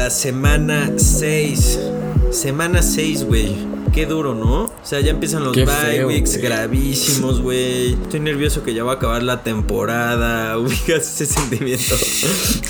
la semana 6. Semana 6, güey. Qué duro, ¿no? O sea, ya empiezan los Qué bye feo, weeks gravísimos, güey. Estoy nervioso que ya va a acabar la temporada. Ubicas ese sentimiento.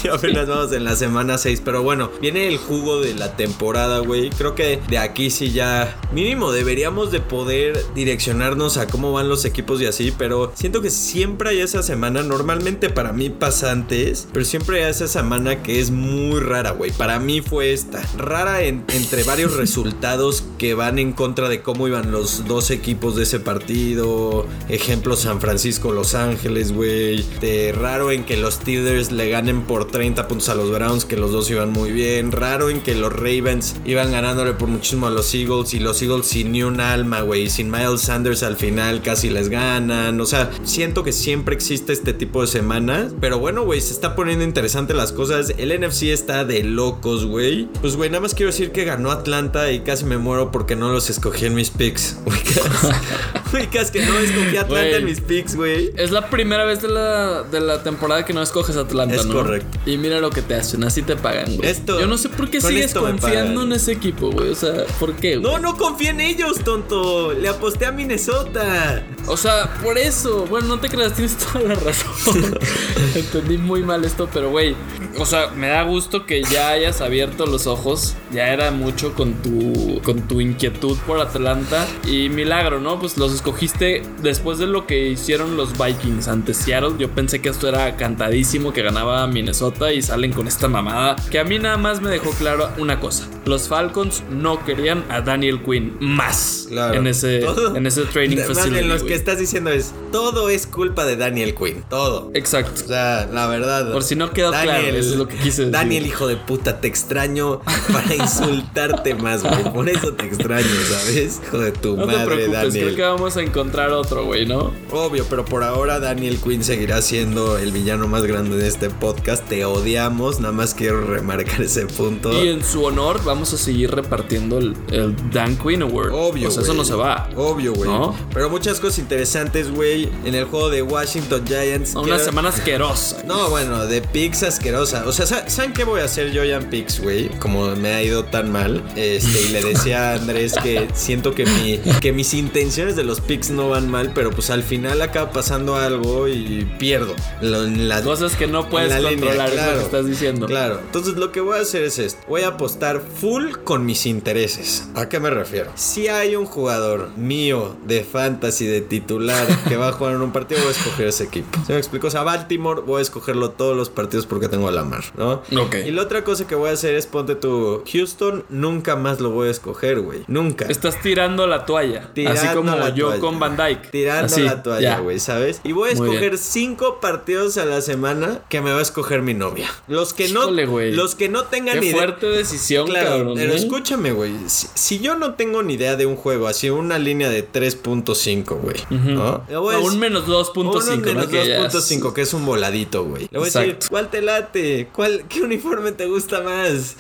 ya apenas vamos en la semana 6. Pero bueno, viene el jugo de la temporada, güey. Creo que de aquí sí ya. Mínimo deberíamos de poder direccionarnos a cómo van los equipos y así. Pero siento que siempre hay esa semana. Normalmente para mí pasa antes. Pero siempre hay esa semana que es muy rara, güey. Para mí fue esta. Rara en- entre varios resultados que van en contra de cómo iban los dos equipos de ese partido. Ejemplo, San Francisco, Los Ángeles, güey. De raro en que los Steelers le ganen por 30 puntos a los Browns, que los dos iban muy bien. Raro en que los Ravens iban ganándole por muchísimo a los Eagles y los Eagles sin ni un alma, güey. Sin Miles Sanders al final casi les ganan. O sea, siento que siempre existe este tipo de semanas. Pero bueno, güey, se está poniendo interesante las cosas. El NFC está de locos, güey. Pues, güey, nada más quiero decir que ganó Atlanta y casi me muero porque no los escogí en mis picks. Ubicas, ubicas que no escogí Atlanta en mis picks, güey. Es la primera vez de la, de la temporada que no escoges Atlanta, Es ¿no? correcto. Y mira lo que te hacen, así te pagan, güey. Esto- Yo no sé por qué sigues confiando en ese equipo, güey. O sea, ¿por qué, güey? No, no confía en ellos, tonto. Le aposté a Minnesota. O sea, por eso. Bueno, no te creas, tienes toda la razón. Entendí muy mal esto, pero güey. O sea, me da gusto que ya hayas abierto los ojos. Ya era mucho con tu, con tu inquietud por Atlanta. Y milagro, ¿no? Pues los escogiste después de lo que hicieron los Vikings ante Seattle. Yo pensé que esto era cantadísimo, que ganaba Minnesota y salen con esta mamada. Que a mí nada más me dejó claro una cosa. Los Falcons no querían a Daniel Quinn más Claro. en ese, Todo- en ese training Más facility. lo que estás diciendo es: todo es culpa de Daniel Quinn. Todo. Exacto. O sea, la verdad. Por si no quedó claro, eso es lo que quise decir. Daniel, hijo de puta, te extraño para insultarte más, güey. Por eso te extraño, ¿sabes? Hijo de tu No te madre, preocupes, Daniel. creo que vamos a encontrar otro, güey, ¿no? Obvio, pero por ahora Daniel Quinn seguirá siendo el villano más grande de este podcast. Te odiamos, nada más quiero remarcar ese punto. Y en su honor vamos a seguir repartiendo el, el Dan Quinn Award. Obvio. O sea, eso güey. no se va. Obvio, güey. ¿No? Pero muchas cosas interesantes, güey. En el juego de Washington Giants. Una quiero- semana asquerosa. No, bueno, de picks asquerosa. O sea, ¿sa- ¿saben qué voy a hacer yo en picks, güey? Como me ha ido tan mal. Este, y le decía a Andrés que siento que, mi, que mis intenciones de los picks no van mal, pero pues al final acaba pasando algo y pierdo. Lo- en la- Cosas que no puedes línea, controlar, es lo que estás diciendo. Claro. Entonces lo que voy a hacer es esto. Voy a apostar full con mis intereses. ¿A qué me refiero? Si hay un jugador mío de fantasy de titular que va a jugar en un partido, voy a escoger ese equipo. ¿Se me explico? O sea, Baltimore voy a escogerlo todos los partidos porque tengo a la mar, ¿no? Ok. Y la otra cosa que voy a hacer es ponte tu Houston, nunca más lo voy a escoger, güey. Nunca. Estás tirando la toalla. Tirando así como yo toalla. con Van Dyke. Tirando Así, la toalla, güey, ¿sabes? Y voy a Muy escoger bien. cinco partidos a la semana que me va a escoger mi novia. Los que no, Híjole, los que no tengan Qué ni idea. fuerte decisión, Claro, cabrón. pero ¿eh? escúchame, güey. Si, si yo no tengo ni idea de un juego, así una línea de 3.5, güey. a A un menos 2.5. uno menos ¿no? Que ya es- 2.5, que es un voladito, güey. Le voy a decir, Exacto. ¿cuál te late? ¿Cuál, ¿Qué uniforme te gusta más?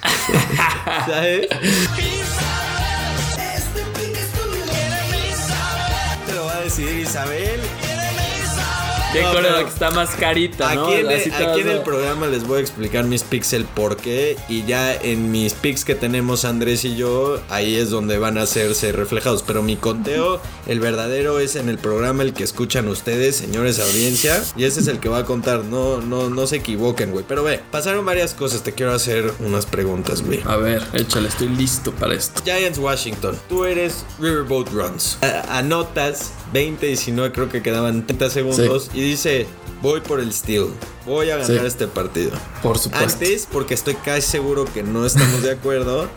¿Sabes? Te lo va a decidir Isabel. ¿Qué No, coreback está más carita, no? Aquí, en, Así el, vas en programa les voy a explicar mis picks el por qué y ya en mis picks que tenemos Andrés y yo, ahí es donde van a hacerse reflejados. Pero mi conteo, el verdadero es en el programa el que escuchan ustedes, señores audiencia, y ese es el que va a contar. No, no, no se equivoquen, güey. Pero ve, pasaron varias cosas. Te quiero hacer unas preguntas, güey. A ver, échale, estoy listo para esto. Giants Washington. Tú eres Riverboat Runs. A- anotas 20, 19, creo que quedaban 30 segundos. Y dice: Voy por el steal. Voy a ganar Sí. este partido. Por supuesto. Antes, porque estoy casi seguro que no estamos de acuerdo,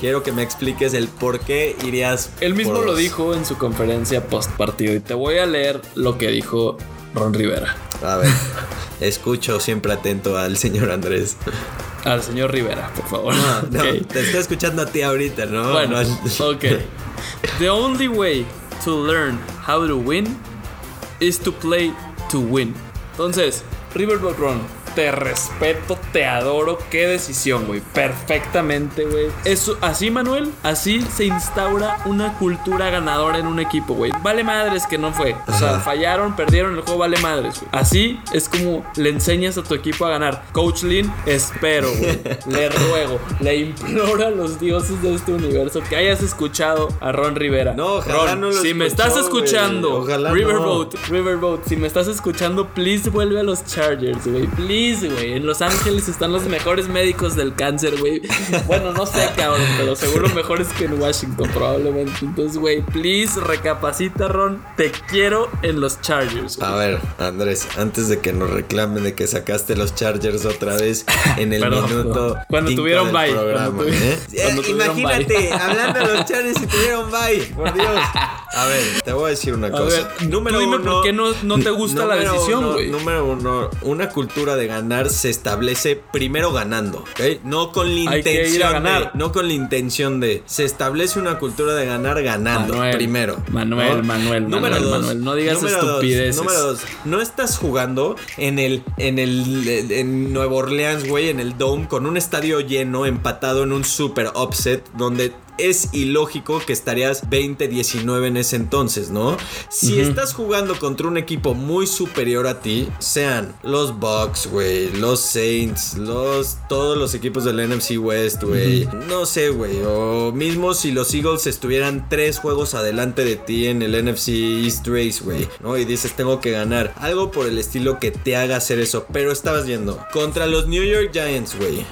quiero que me expliques el por qué irías. Él mismo por lo dos. dijo en su conferencia post partido y te voy a leer lo que dijo Ron Rivera. A ver, escucho siempre atento al señor Andrés. Al señor Rivera, por favor. No, te estoy escuchando a ti ahorita, ¿no? Bueno, No. ok. The only way to learn how to win is to play to win. Entonces, Riverboat Ron, te respeto, te adoro. Qué decisión, güey. Perfectamente, güey. Eso, así, Manuel, así se instaura una cultura ganadora en un equipo, güey. Vale madres que no fue. O sea, fallaron, perdieron el juego, vale madres, güey. Así es como le enseñas a tu equipo a ganar. Coach Lin, espero, güey. le ruego, le imploro a los dioses de este universo que hayas escuchado a Ron Rivera. No, ojalá Ron, no lo si me estás escuchando, Ojalá no. Riverboat, Riverboat, si me estás escuchando, please vuelve a los Chargers, güey. Please, güey. En Los Ángeles están los mejores médicos del cáncer, güey. Bueno, no sé, cabrón, pero seguro mejores que en Washington, probablemente. Entonces, güey, please recapacita, Ron. Te quiero en los Chargers. A ver, Andrés, antes de que nos reclamen de que sacaste los Chargers otra vez en el Perdón, minuto. perdón. Cuando tuvieron del bye, programa, cuando tuvi- ¿eh? cuando Eh, tuvieron Imagínate, bye. hablando de los Chargers y tuvieron bye, por Dios. A ver, te voy a decir una A cosa. ver, número tú dime uno, por qué no, no te gusta la decisión, güey. Número uno, una cultura de ganar se establece primero ganando, ¿ok? No con la Hay que ir a intención ganar. de, no con la intención de. Se establece una cultura de ganar ganando Manuel, primero. Manuel, Manuel, Número Manuel, dos, Manuel, no digas número dos, estupideces. número dos, no estás jugando en el en el en Nueva Orleans, güey, en el Dome con un estadio lleno empatado en un super upset donde es ilógico que estarías 20-19 en ese entonces, ¿no? Si estás jugando contra un equipo muy superior a ti, sean los Bucks, güey, los Saints, los todos los equipos del NFC West, güey, no sé, güey, o mismo si los Eagles estuvieran tres juegos adelante de ti en el NFC East Race, güey, ¿no? Y dices, tengo que ganar. Algo por el estilo que te haga hacer eso, pero estabas yendo contra los New York Giants, güey.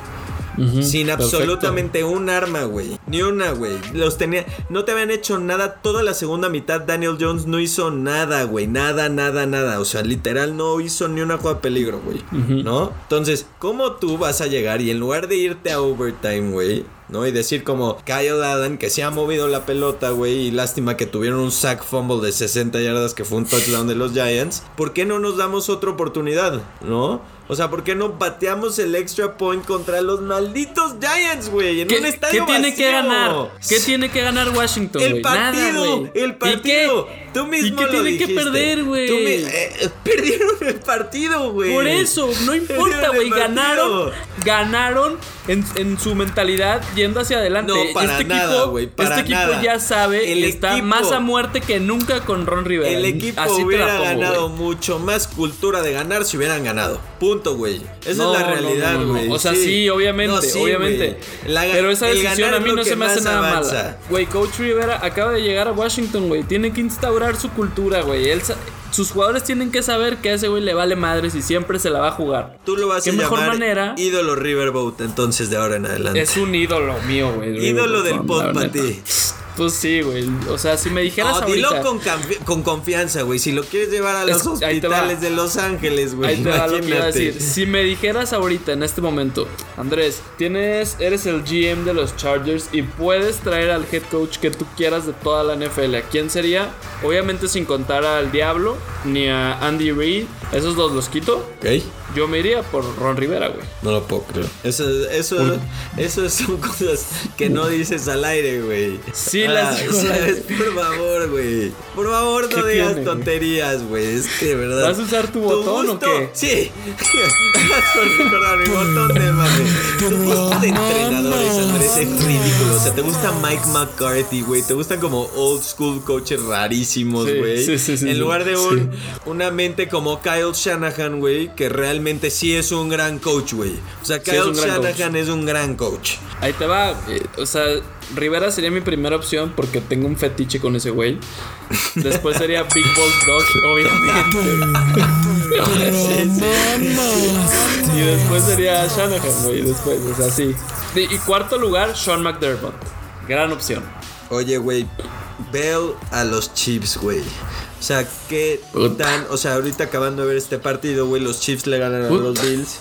Sin perfecto. absolutamente un arma, güey. Ni una, güey. Los tenía. No te habían hecho nada. Toda la segunda mitad, Daniel Jones no hizo nada, güey. Nada, nada, nada. O sea, literal no hizo ni una jugada de peligro, güey. ¿No? Entonces, ¿cómo tú vas a llegar y en lugar de irte a overtime, güey? ¿No? Y decir como Kyle Allen que se ha movido la pelota, güey. Y lástima que tuvieron un sack fumble de 60 yardas que fue un touchdown de los Giants. ¿Por qué no nos damos otra oportunidad? ¿No? O sea, ¿por qué no pateamos el extra point contra los malditos Giants, güey? En ¿Qué, un qué estadio tiene que ganar? ¿Qué tiene que ganar Washington, El partido, el ¿Y partido. qué? Tú mismo ¿Y qué lo tiene que perder, güey? Mi- eh, perdieron el partido, güey. Por eso, no importa, güey. Ganaron, ganaron en, en su mentalidad yendo hacia adelante. No, para este nada, equipo, para este equipo ya sabe El está equipo- más a muerte que nunca con Ron Rivera. El equipo Así hubiera pongo, ganado mucho más cultura de ganar si hubieran ganado. Punto, güey. Esa No, es la realidad, no, güey. O sea, sí, obviamente, sí, obviamente. La- Pero esa decisión a mí no se me hace nada avanza. mala. Güey, Coach Rivera acaba de llegar a Washington, güey. Tiene que instaurar su cultura, güey. Él sa- sus jugadores tienen que saber que a ese güey le vale madres y siempre se la va a jugar. Tú lo vas ¿Qué a mejor llamar manera? ídolo Riverboat entonces de ahora en adelante. Es un ídolo mío, güey. ídolo del pod para ti. Pues sí, güey. O sea, si me dijeras No, ahorita... dilo con, confi- con confianza, güey. Si lo quieres llevar a los Es- hospitales de Los Ángeles, güey. Ahí te va lo que iba a decir. Si me dijeras ahorita, en este momento, Andrés, tienes, eres el GM de los Chargers y puedes traer al head coach que tú quieras de toda la NFL, ¿a quién sería? Obviamente sin contar al Diablo ni a Andy Reid. Esos dos los quito. Ok. Yo me iría por Ron Rivera, güey. No lo puedo creer. Eso, eso, eso son cosas que no dices al aire, güey. Sí, las digo aire. ¿sabes? Por favor, güey. Por favor, no ¿Qué digas tiene, tonterías, güey. Es que de verdad. ¿Vas a usar tu botón o qué? Sí. Perdón, mi botón de mame. Tu gusto de entrenadores, Andrés, es ridículo. O sea, te gusta Mike McCarthy, güey. Te gustan como old school coaches rarísimos, Sí, güey. sí, sí, sí, en sí. lugar de un, Sí. una mente como Kyle Shanahan, güey, que realmente sí es un gran coach, güey. O sea, Sí, Kyle gran Shanahan es un gran coach. Ahí te va. eh, O sea, Rivera sería mi primera opción porque tengo un fetiche con ese güey. Después sería Big Balls Dog, obviamente. Sí, sí. Y después sería Shanahan, güey. Después, o sea, sí. Y cuarto lugar, Sean McDermott. Gran opción. Oye, güey, veo a los Chiefs, güey. O sea, qué tan. O sea, ahorita acabando de ver este partido, güey, los Chiefs le ganan a los Bills.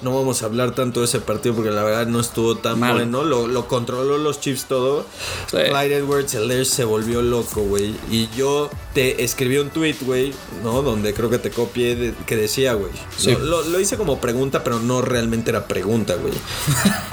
No vamos a hablar tanto de ese partido porque la verdad no estuvo tan Mal. bueno. Lo, lo controló los Chiefs todo. Sí. Clyde Edwards Helaire se volvió loco, güey. Y yo te escribí un tweet, güey, ¿no? Donde creo que te copié de- que decía, güey. Sí. Lo, lo- lo hice como pregunta, pero no realmente era pregunta, güey.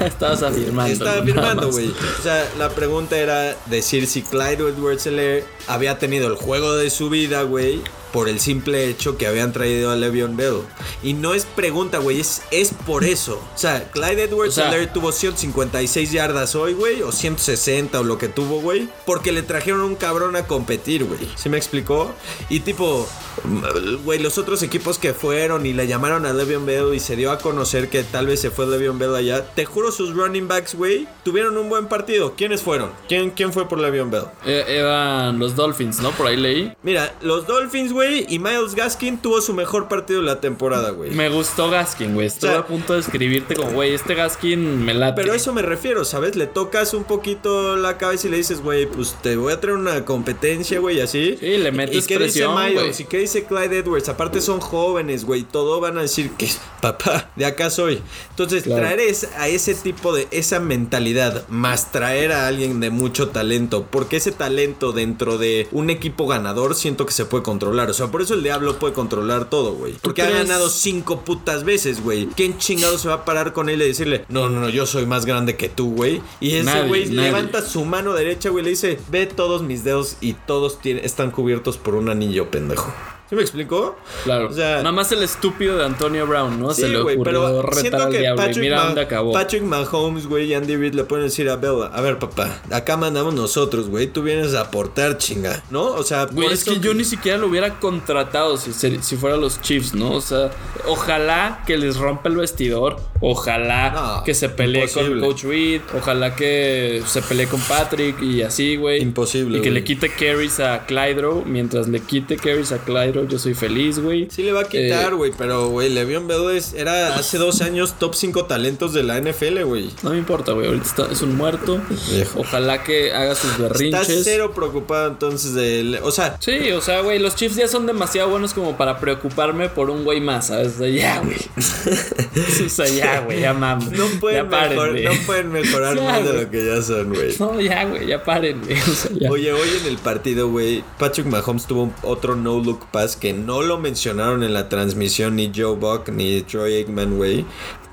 Estabas afirmando. Estaba afirmando, güey. O sea, la pregunta era decir si Clyde Edwards Helaire había tenido el juego de su vida, güey. Por el simple hecho que habían traído a Le'Veon Bell. Y no es pregunta, güey, es, es por eso. O sea, Clyde Edwards O sea- tuvo 156 yardas hoy, güey, o 160 o lo que tuvo, güey, porque le trajeron un cabrón a competir, güey. ¿Sí me explicó? Y tipo, mm, güey, los otros equipos que fueron y le llamaron a Le'Veon Bell y se dio a conocer que tal vez se fue Le'Veon Bell allá, te juro sus running backs, güey, tuvieron un buen partido. ¿Quiénes fueron? ¿Quién, quién fue por Le'Veon Bell? Eh, eran los Dolphins, ¿no? Por ahí leí. Mira, los Dolphins, güey, y Miles Gaskin tuvo su mejor partido de la temporada, güey. Me gustó Gaskin, güey. Estuve O sea- a punto de escribirte como, güey, este Gaskin me late. Pero a eso me refiero, ¿sabes? Le tocas un poquito la cabeza y le dices, güey, pues te voy a traer una competencia, güey, así. Sí, le metes ¿Y qué presión, dice Miles? ¿Y qué dice Clyde Edwards? Aparte son jóvenes, güey, todo van a decir que, papá, de acá soy. Entonces, Claro. traer es- a ese tipo de, esa mentalidad, más traer a alguien de mucho talento, porque ese talento dentro de un equipo ganador siento que se puede controlar. O sea, por eso el Diablo puede controlar todo, güey. Porque ha ganado cinco putas veces, güey. ¿Quién chingado se va a parar con él y decirle, no, no, no, yo soy más grande que tú, güey? Y ese güey levanta su mano derecha, güey, le dice, ve todos mis dedos y todos están cubiertos por un anillo, pendejo. ¿Sí me explicó? Claro. O sea, Nada más el estúpido de Antonio Brown, ¿no? Se Sí, le güey, ocurrió pero retar siento al que diablo. Patrick, mira Ma- dónde acabó. Patrick Mahomes, güey, y Andy Reid le pueden decir a Bella, a ver, papá, acá mandamos nosotros, güey, tú vienes a aportar, chinga, ¿no? O sea, Güey, es que yo ni siquiera lo hubiera contratado si, si fuera los Chiefs, ¿no? O sea, ojalá que les rompa el vestidor. Ojalá No, que se pelee imposible. con Coach Reed. Ojalá que se pelee con Patrick y así, güey. Imposible, Y que le quite carries a Clydro. Mientras le quite carries a Clydro, yo soy feliz, güey. Sí le va a quitar, Eh, güey, pero, güey, Le'Veon Bell es- era hace dos años top 5 talentos de la NFL, güey. No me importa, güey. Ahorita está- es un muerto. Viejo. Ojalá que haga sus berrinches. Estás cero preocupado entonces de... O sea, Sí, o sea, güey, los Chiefs ya son demasiado buenos como para preocuparme por un güey más, ¿sabes? O sea, ya, güey. o sea, ya, güey, ya mames. no pueden, ya paren, mejor- güey. no pueden mejorar Ya, más de lo que ya son, güey. No, ya, güey, ya paren, güey. O sea. Oye, hoy en el partido, güey, Patrick Mahomes tuvo otro no look pass que no lo mencionaron en la transmisión ni Joe Buck ni Troy Aikman, güey.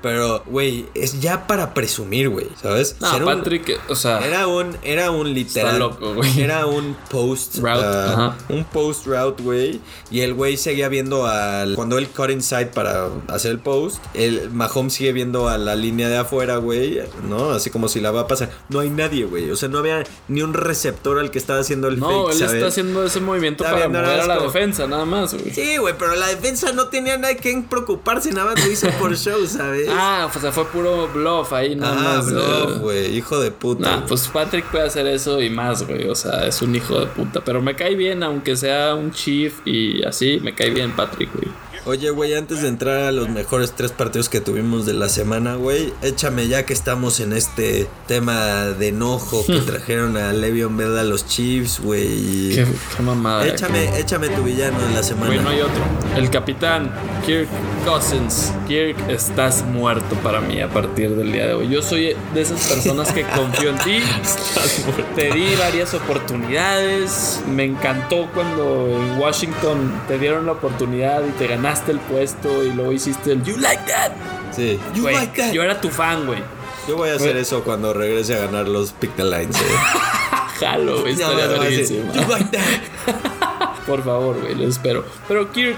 Pero, güey, es ya para presumir, güey, ¿sabes? no, Era un- Patrick, o sea, Era un, era un literal. loco, güey. Era un post Route, ajá. Un post route, güey. Y el güey seguía viendo al. Cuando él cut inside para hacer el post, el Mahomes sigue viendo a la línea de afuera, güey. ¿No? Así como si la va a pasar. No hay nadie, güey. O sea, no había ni un receptor al que estaba haciendo el no, fake, él ¿sabes? está haciendo ese movimiento Está para mover a la asco. defensa, nada más, güey. Sí, güey, pero la defensa no tenía nada que preocuparse, nada más lo hizo por show, ¿sabes? Ah, o sea, fue puro bluff ahí, nada Ah, más. bluff, eh. güey, hijo de puta. Nah, pues Patrick puede hacer eso y más, güey. O sea, es un hijo de puta. Pero me cae bien, aunque sea un chief y así, me cae bien Patrick, güey. Oye, güey, antes de entrar a los mejores tres partidos que tuvimos de la semana, güey, échame ya que estamos en este tema de enojo que trajeron a Le'Veon Bell a los Chiefs, güey. Qué, qué mamada. Échame, échame tu villano de la semana. Güey, no hay otro. El capitán, Kirk Cousins. Kirk, estás muerto para mí a partir del día de hoy. Yo soy de esas personas que confío en ti. Te di varias oportunidades. Me encantó cuando en Washington te dieron la oportunidad y te ganaste el puesto y luego hiciste el You like that. Sí. You Güey, like that. yo era tu fan, güey. Yo voy a hacer Güey. eso cuando regrese a ganar los Pick the Lines, eh. Jalo, güey. You like that. Por favor, güey, lo espero. Pero Kirk,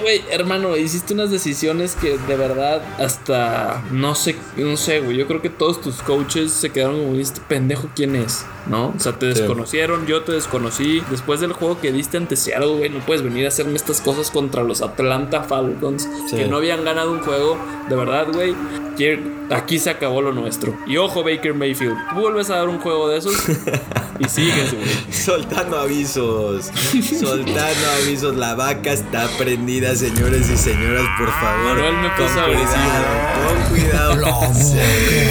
güey, hermano, hiciste unas decisiones que de verdad hasta no sé, no sé, güey. Yo creo que todos tus coaches se quedaron como este pendejo quién es, ¿no? O sea, te Sí. desconocieron, yo te desconocí. Después del juego que diste ante Seattle, güey, no puedes venir a hacerme estas cosas contra los Atlanta Falcons Sí. que no habían ganado un juego. De verdad, güey. Aquí se acabó lo nuestro. Y ojo, Baker Mayfield, tú vuelves a dar un juego de esos y sigues, güey. Soltando avisos. Soltando avisos. La vaca está prendida, señores y señoras, por favor. Manuel me puso con cuidado, con cuidado. Sí,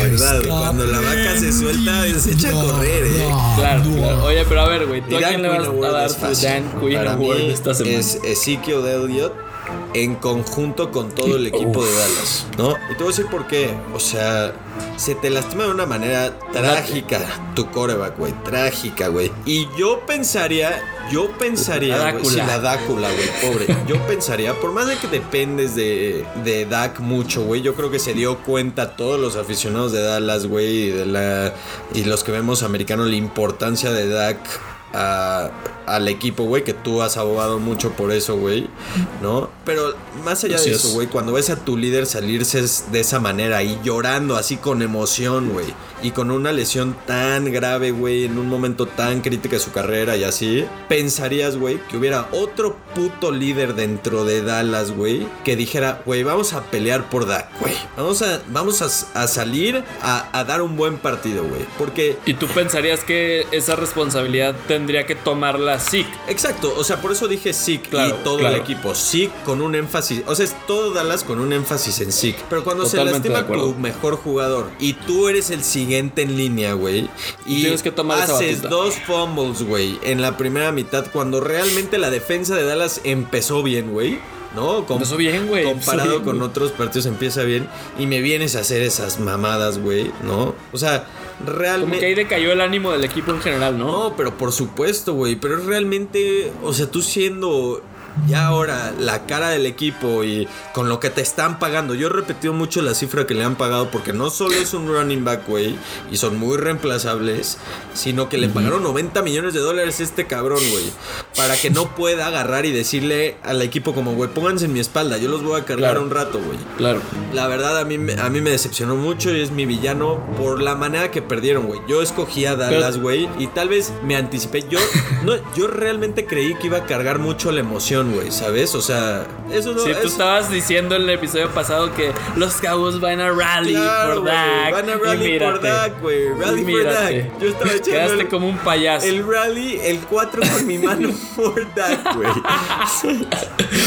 verdad, cuando la vaca se suelta, se echa a correr, eh. Claro, claro. Oye, pero a ver, güey, ¿tú a Dan quién le vas a dar tu. Dan Quinn Para Award esta semana? Es Ezekiel Elliott en conjunto con todo el equipo de Dallas, ¿no? Y te voy a decir por qué. O sea, se te lastima de una manera trágica tu coreback, güey. Trágica, güey. Y yo pensaría, yo pensaría, La güey, Dácula. sí, la Dácula, güey, pobre. Yo pensaría, por más de que dependes de, de Dak mucho, güey, yo creo que se dio cuenta todos los aficionados de Dallas, güey, y, de la, y los que vemos americanos, la importancia de Dak a, al equipo, güey, que tú has abogado mucho por eso, güey, ¿no? Pero más allá Así de es. eso, güey, cuando ves a tu líder salirse de esa manera y llorando así con emoción, güey, y con una lesión tan grave, güey, en un momento tan crítico de su carrera y así, pensarías, güey, que hubiera otro puto líder dentro de Dallas, güey, que dijera, güey, vamos a pelear por Dak, güey. Vamos a, vamos a, a salir a, a dar un buen partido, güey. Porque Y tú pensarías que esa responsabilidad tendría que tomarla SIC. Exacto, o sea, por eso dije Zeke Claro, y todo claro. el equipo. Zeke con un énfasis, o sea, es todo Dallas con un énfasis en Zeke. Pero cuando Totalmente se lastima tu mejor jugador y tú eres el siguiente en línea, güey, y Tienes que tomar haces dos fumbles, güey, en la primera mitad cuando realmente la defensa de Dallas empezó bien, güey. ¿No? Com- Empezó bien, güey, Comparado bien, con otros partidos empieza bien. Y me vienes a hacer esas mamadas, güey. ¿No? O sea, realmente. Como que ahí decayó el ánimo del equipo en general, ¿no? No, pero por supuesto, güey. Pero es realmente, o sea, tú siendo ya ahora la cara del equipo y con lo que te están pagando. Yo he repetido mucho la cifra que le han pagado porque no solo es un running back, güey, y son muy reemplazables, sino que le pagaron 90 millones de dólares a este cabrón, güey, para que no pueda agarrar y decirle al equipo como, güey, pónganse en mi espalda, yo los voy a cargar Claro. un rato, güey. Claro. La verdad a mí, me- a mí me decepcionó mucho y es mi villano por la manera que perdieron, güey. Yo escogí a Dallas, güey, y tal vez me anticipé. Yo, no, yo realmente creí que iba a cargar mucho la emoción, güey, ¿sabes? O sea, eso no Sí, tú es- estabas diciendo en el episodio pasado que los Cowboys van a rally Claro, por Dak. Van a y rally por. Dak, güey. Rally Y por. Dak. Yo estaba echando Quedaste el, como un payaso. el rally, el 4 con mi mano por Dak, güey.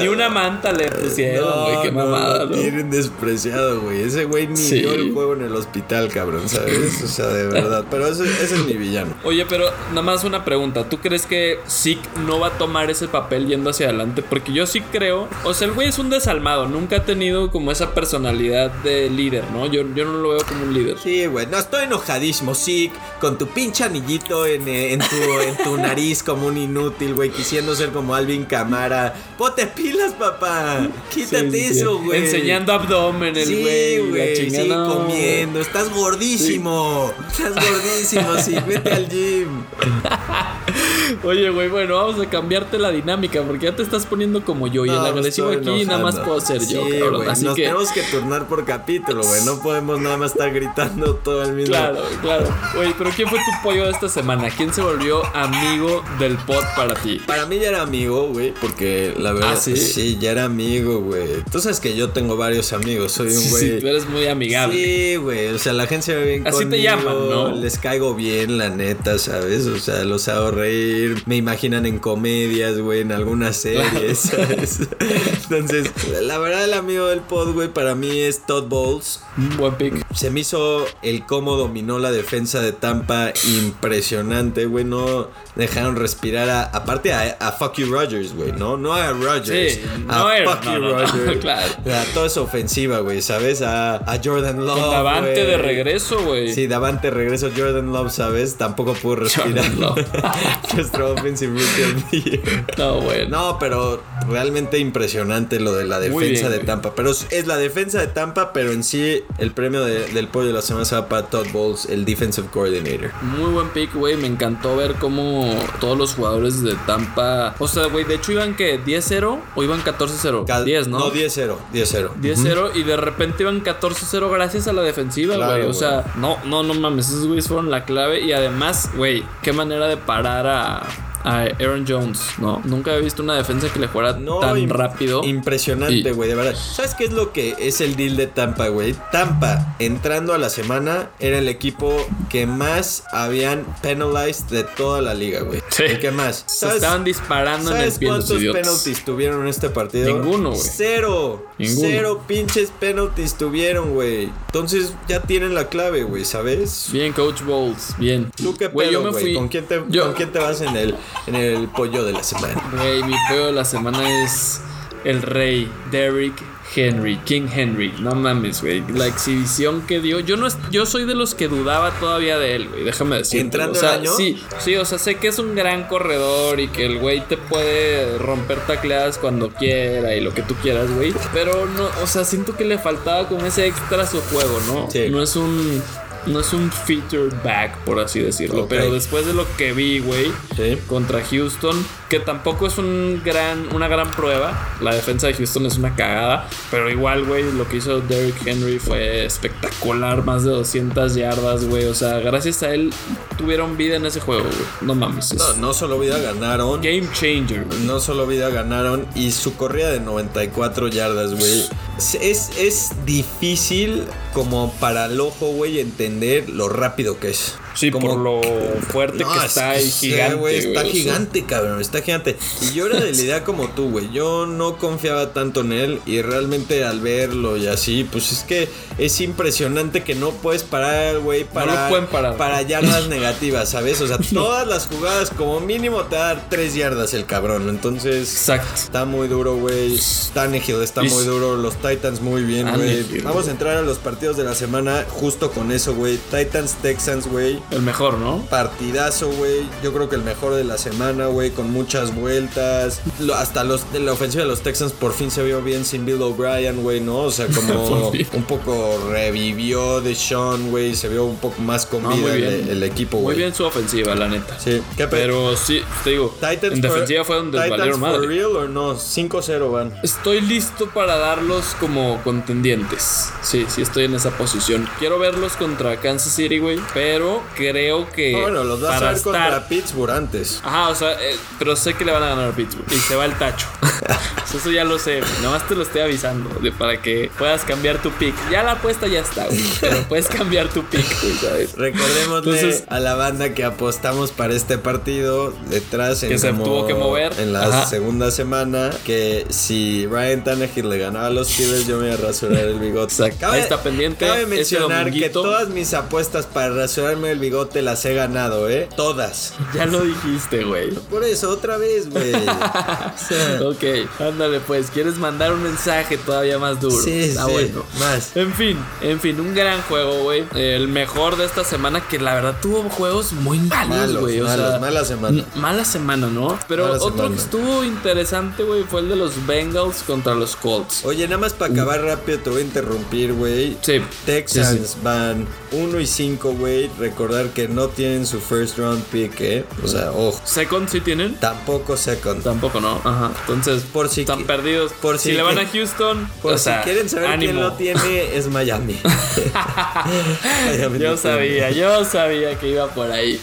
Ni una manta le pusieron, güey. Qué no, mamada, lo ¿no? tienen despreciado, güey. Ese güey ni Sí. dio el juego en el hospital, cabrón, ¿sabes? O sea, de verdad. Pero ese, ese es mi villano. Oye, pero nada más una pregunta. ¿Tú crees que Zeke no va a tomar ese papel yendo hacia adelante? Porque yo sí creo. O sea, el güey es un desalmado. Nunca ha tenido como esa personalidad de líder, ¿no? Yo, yo no lo veo como un líder. Sí, güey. No, estoy enojadísimo, sí. Con tu pinche anillito en, eh, en tu, en tu nariz como un inútil, güey. Quisiendo ser como Alvin Camara. Ponte pilas, papá. Quítate Sí, sí, sí. eso, güey. Enseñando abdomen el Sí, güey. la güey, sí, no. comiendo. Estás gordísimo. Estás gordísimo, sí. Vete al gym. Oye, güey, bueno, vamos a cambiarte la dinámica porque ya te estás poniendo como yo y el No, me agresivo aquí nada más enojando. puedo ser yo, Sí, cabrón. güey, Así Nos que. tenemos que turnar por capítulo, güey. No podemos nada más estar gritando todo el mismo. Claro, claro. Oye, pero ¿quién fue tu pollo de esta semana? ¿Quién se volvió amigo del pod para ti? Para mí ya era amigo, güey, porque la verdad ¿Ah, sí? ya era amigo, güey. Tú sabes que yo tengo varios amigos, soy un Sí, güey. sí, tú eres muy amigable. Sí, güey, o sea, la gente se ve bien Así te conmigo, llaman, ¿no? Les caigo bien, la neta, ¿sabes? O sea, los hago reír, me imaginan en comedias, güey, en algunas series, ¿sabes? Entonces, la verdad el amigo del pod, güey, para mí es Todd Bowles. Un buen pick. Se me hizo el cómo dominó la defensa de Tampa impresionante, güey. No dejaron respirar a, aparte a, a Fuck You Rogers, güey. No, no a Rogers. Sí, a no era- no, no, Rogers. claro. A toda esa ofensiva, güey, ¿sabes? A, a Jordan Love. Con Davante güey. de regreso, güey. Sí, Davante regreso. Jordan Love, ¿sabes? Tampoco pudo respirar. Nuestro offensive rookie. No, bueno. No, pero realmente impresionante lo de la defensa bien, de güey. Tampa. Pero es- es la defensa de Tampa, pero en sí el premio de- del pollo de la semana se va para Todd Bowles, el defensive coordinator. Muy buen pick, güey. Me encantó ver cómo todos los jugadores de Tampa. O sea, güey, de hecho iban que 10-0 o iban 14-0. Cal- 10, ¿no? No, 10-0. 10-0. 10-0 y de repente iban 14-0 gracias a la defensiva, Claro, güey. O güey. sea, no, no, no mames, esos güeyes fueron la clave. Y además, güey, qué manera de parar a, a Aaron Jones, ¿no? Nunca había visto una defensa que le No, tan rápido. Impresionante, Y- güey, de verdad. ¿Sabes qué es lo que es el deal de Tampa, güey? Tampa, entrando a la semana, era el equipo que más habían penalized de toda la liga, güey. Sí. El que más. Se estaban disparando en el ¿Sabes pie cuántos penalties tuvieron en este partido? Ninguno, güey. Cero. Ninguno. Cero pinches penalties tuvieron, güey. Entonces ya tienen la clave, güey, ¿sabes? Bien, Coach Bowles, bien. ¿Tú qué pedo, güey? fui- ¿Con, quién te, yo- ¿Con quién te vas en el, en el pollo de la semana? Güey, mi feo de la semana es el rey, Derrick Henry, King Henry. No mames, güey. La exhibición que dio. Yo no es- yo soy de los que dudaba todavía de él, güey. Déjame decir. ¿Entrando o sea, el año? Sí, sí, o sea, sé que es un gran corredor y que el güey te puede romper tacleadas cuando quiera y lo que tú quieras, güey. Pero no, o sea, siento que le faltaba como ese extra a su juego, ¿no? Sí. No es un no es un feature back, por así decirlo. Pero después de lo que vi, güey, Sí. contra Houston, que tampoco es un gran, una gran prueba. La defensa de Houston es una cagada. Pero igual, güey, lo que hizo Derrick Henry fue espectacular. Más de 200 yardas, güey. O sea, gracias a él tuvieron vida en ese juego, güey. No mames. es No, no solo vida ganaron. Game changer. No solo vida ganaron y su corrida de 94 yardas, güey. Es, es difícil como para el ojo, güey, entender lo rápido que es. Sí, Como por lo fuerte No, que está es- y gigante. está gigante, cabrón, está gigante. Y yo era de la idea como tú, güey. Yo no confiaba tanto en él y realmente al verlo y así, pues es que es impresionante que no puedes parar, güey, para, pueden parar. para yardas negativas, ¿sabes? O sea, todas las jugadas como mínimo te va a dar tres yardas el cabrón. Entonces, Exacto. Está muy duro, güey. Tannehill está muy duro. Los Titans muy bien, güey. Vamos a entrar a los partidos de la semana justo con eso, güey. Titans, Texans, güey. El mejor, ¿no? Partidazo, güey. Yo creo que el mejor de la semana, güey. Con muchas vueltas. Hasta los de la ofensiva de los Texans por fin se vio bien sin Bill O'Brien, güey, ¿no? O sea, como un poco revivió de Sean, güey. Se vio un poco más con No, muy vida el, el equipo, Muy güey. bien su ofensiva, la neta. Sí. ¿Qué pe- Pero sí, te digo, Titans en defensiva fue donde Titans valieron for madre. real o no? 5-0 van. Estoy listo para darlos como contendientes. Sí, sí estoy en esa posición. Quiero verlos contra Kansas City, güey. Pero creo que. Bueno, los vas a para ver contra estar- Pittsburgh antes. Ajá, o sea, eh, pero sé que le van a ganar a Pittsburgh. Y se va el tacho. Eso ya lo sé. Nomás te lo estoy avisando. para que puedas cambiar tu pick. Ya la apuesta ya está, güey. Pero puedes cambiar tu pick, güey, ¿sabes? Recordémosle Entonces- a la banda que apostamos para este partido detrás en Que se como- tuvo que mover. en la Ajá. segunda semana que si Ryan Tannehill le ganaba a los Steelers yo me iba a rasurar el bigote. Exacto. Ahí está pendiente Cabe ese mencionar que todas mis apuestas para rasurarme el bigote las he ganado, ¿eh? Todas. Ya lo dijiste, güey. Por eso, otra vez, güey. O sea, Ok, ándale pues, ¿quieres mandar un mensaje todavía más duro? sí, Está sí, bueno. más. En fin, en fin, un gran juego, güey. El mejor de esta semana que la verdad tuvo juegos muy malos, güey. O malos, sea, mala semana. Mala semana, ¿no? Pero Mala otro semana. que estuvo interesante, güey, fue el de los Bengals contra los Colts. Oye, nada más para acabar rápido te voy a interrumpir, güey. Sí. Texans Sí, van 1 y 5, güey. Recordar que no tienen su first round pick, ¿eh? O sea, ojo. ¿Second sí tienen? Tampoco second. Tampoco, ¿no? Ajá. Entonces, Por si están perdidos. por si, si le van a Houston, Por o si sea, quieren saber quién ánimo. lo tiene, es Miami. Miami Yo sabía, yo sabía que iba por ahí.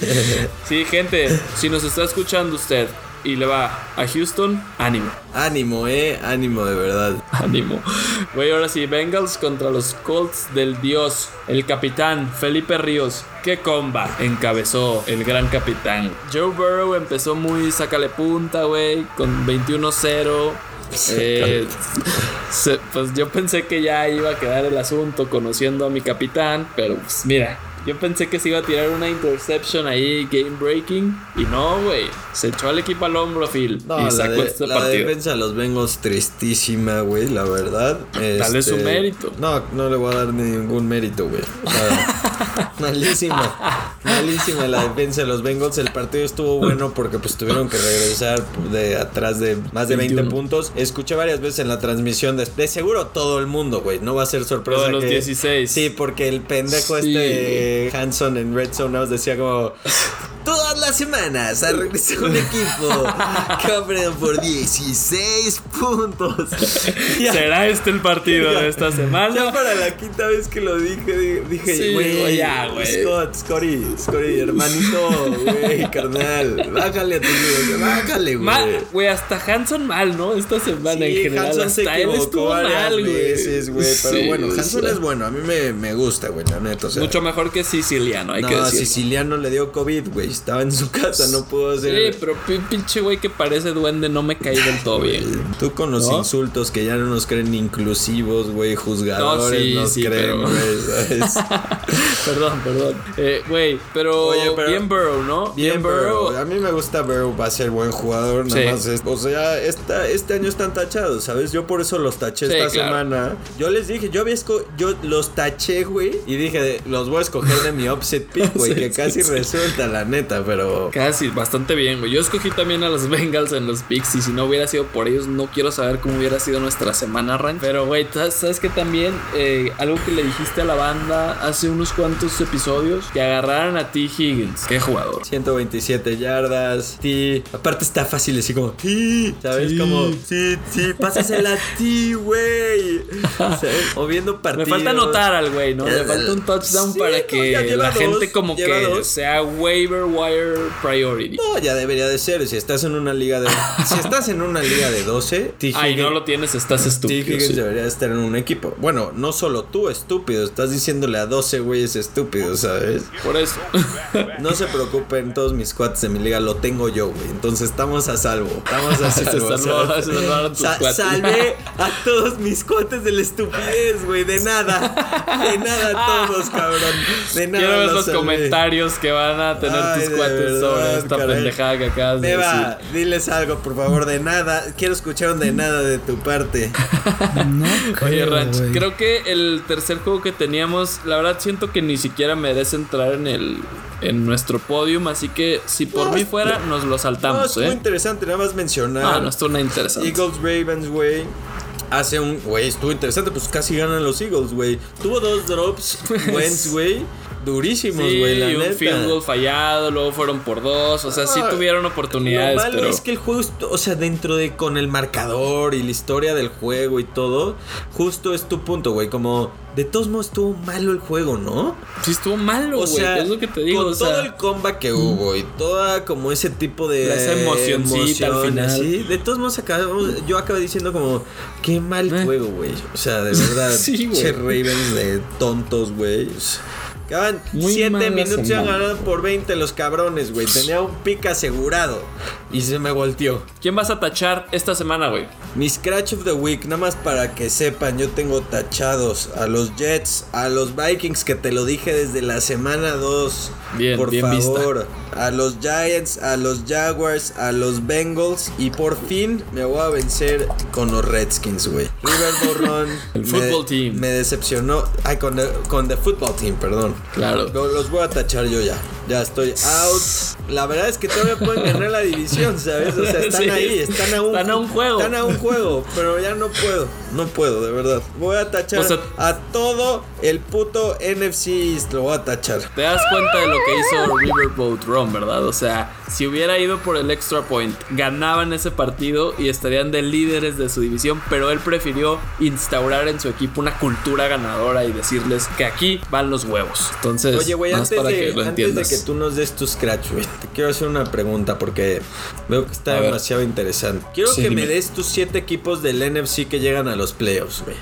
Sí, gente, si nos está escuchando usted y le va a Houston, ánimo. Ánimo, eh. Ánimo, de verdad. Ánimo. Güey, ahora sí, Bengals contra los Colts del Dios, el capitán Felipe Ríos. ¿Qué comba encabezó el gran capitán? Joe Burrow empezó muy sácale punta, güey, con 21-0. Eh, se- pues yo pensé que ya iba a quedar el asunto conociendo a mi capitán, pero pues mira, yo pensé que se iba a tirar una interception ahí, game breaking, y no, güey, se echó al equipo al hombro, Phil, No, y la, sacó de- este la partido. defensa de los Bengals tristísima, güey, la verdad. Dale Este, su mérito. No, no le voy a dar ningún mérito, güey. Malísima. Malísima la defensa de los Bengals. El partido estuvo bueno porque pues tuvieron que regresar de atrás de más de 20 21. puntos. Escuché varias veces en la transmisión de, de seguro todo el mundo, güey. No va a ser sorpresa. De los que- 16. Sí, porque el pendejo Sí, este Hanson en Red Zone nos decía como todas las semanas ha regresado un equipo perdido por 16 puntos. Ya- ¿Será este el partido ya- de esta Ya semana? para la quinta vez que lo dije, di- dije, Sí, güey, güey, ya, güey. Scott, Scotty, Scotty, hermanito, güey, carnal, bájale a tu video, bájale, güey. Mal, güey, hasta Hanson mal, ¿no? Esta semana en Sí, general. Hanson se hasta él equivocó estuvo varias mal, güey. Pero Sí, bueno, Hanson es bueno. A mí me, me gusta, güey, la neta. O sea, Mucho mejor que siciliano, hay que no, decir. Siciliano le dio COVID, güey. Estaba en su casa, no pudo hacer. Sí, pero pi- pinche güey que parece duende no me caí del todo bien. Tú con los ¿No? insultos que ya no nos creen inclusivos, güey, juzgadores, No, sí, nos sí, creen, pero- güey, ¿sabes? perdón, perdón. Eh, Güey, pero, Oye, pero- bien Burrow, ¿no? Bien, Burrow. A mí me gusta Burrow, va a ser buen jugador. Nada Sí. más es- o sea, esta, este año están tachados, ¿sabes? Yo por eso los taché esta claro. semana. Yo les dije, yo había yo los taché, güey. Y dije, los voy a escoger de mi offset pick, güey. Que casi resulta, la neta. Neta, pero. Casi, bastante bien, güey. Yo escogí también a los Bengals en los picks y si no hubiera sido por ellos, no quiero saber cómo hubiera sido nuestra semana, Ran. Pero, güey, ¿sabes que también? Eh, algo que le dijiste a la banda hace unos cuantos episodios, que agarraran a T. Higgins. Qué jugador. 127 yardas. T. Aparte está fácil así como T. ¿Sabes? Como sí, sí, pásasela a T, güey. O viendo partidos. Me falta anotar al güey, ¿no? Me falta un touchdown Sí, para no, que la dos, gente como que dos. sea waiver wire priority. No, ya debería de ser. Si estás en una liga de. si estás en una liga de 12, T. Ay, no lo tienes, estás T. estúpido. Higgins sí. debería estar en un equipo. Bueno, no solo tú, estúpido. Estás diciéndole a 12 güeyes estúpidos, ¿sabes? Por eso. No se preocupen, todos mis cuates de mi liga lo tengo yo, güey. Entonces estamos a salvo. Estamos a salvo. Salvé a todos mis cuates de la estupidez, güey. De nada. De nada todos, cabrón. De nada. Quiero ver los los comentarios que van a tener tus cuates sobre esta caray. pendejada que acabas de decir. Diles algo, por favor, de nada. Quiero escuchar un de nada de tu parte. No Oye, creo, Ranch, güey. creo que el tercer juego que teníamos, la verdad siento que ni siquiera merece entrar en el en nuestro podium, así que si por No, mí fuera nos lo No, saltamos, estuvo ¿eh? interesante, nada más mencionar. Ah, no estuvo nada interesante. Eagles Ravens, güey. Hace un, güey, estuvo interesante, pues casi ganan los Eagles, güey. Tuvo dos drops, Wentz, güey. Durísimos, Sí, güey, la y un neta. field goal fallado, luego fueron por dos, o sea, sí Ah, tuvieron Lo oportunidades, malo pero es que el juego, o sea, dentro de con el marcador y la historia del juego y todo, justo es tu punto, güey. Como de todos modos estuvo malo el juego, ¿no? sí estuvo malo, O güey, sea, es lo que te digo, con o sea, todo el comeback que hubo y toda como ese tipo de Esa emocioncita al emoción, final. así, de todos modos acabamos, yo acabé diciendo como qué mal Eh. juego, güey. O sea, de verdad, Sí, güey. che Ravens de tontos, güey. Muy 7 mala minutos y han semana. ganado por 20 los cabrones, güey. Tenía un pick asegurado y se me volteó. ¿quién vas a tachar esta semana, güey? Mi Scratch of the Week, nada más para que sepan, yo tengo tachados a los Jets, a los Vikings, que te lo dije desde la semana 2. Bien, por bien vista. favor. A los Giants, a los Jaguars, a los Bengals. Y por fin me voy a vencer con los Redskins, güey. River Run. El me- football team. Me decepcionó. Ay, con the, con the football team, perdón. Claro. Lo- Los voy a tachar yo ya. Ya estoy out. La verdad es que todavía pueden ganar la división, ¿sabes? O sea, están Sí. ahí, están a un, Están a un juego. Están a un juego, pero ya no puedo. No puedo, de verdad. Voy a tachar O sea- a todo el puto NFC East. Lo voy a tachar. Te das cuenta de lo que hizo Riverboat Run, ¿verdad? O sea, si hubiera ido por el extra point, ganaban ese partido y estarían de líderes de su división, pero él prefirió instaurar en su equipo una cultura ganadora y decirles que aquí van los huevos. Entonces, Oye, güey, antes, para de, que lo antes de que tú nos des tu scratch, güey, te quiero hacer una pregunta porque veo que está A ver. demasiado interesante. Quiero Sí, que dime. me des tus siete equipos del NFC que llegan a los playoffs, güey.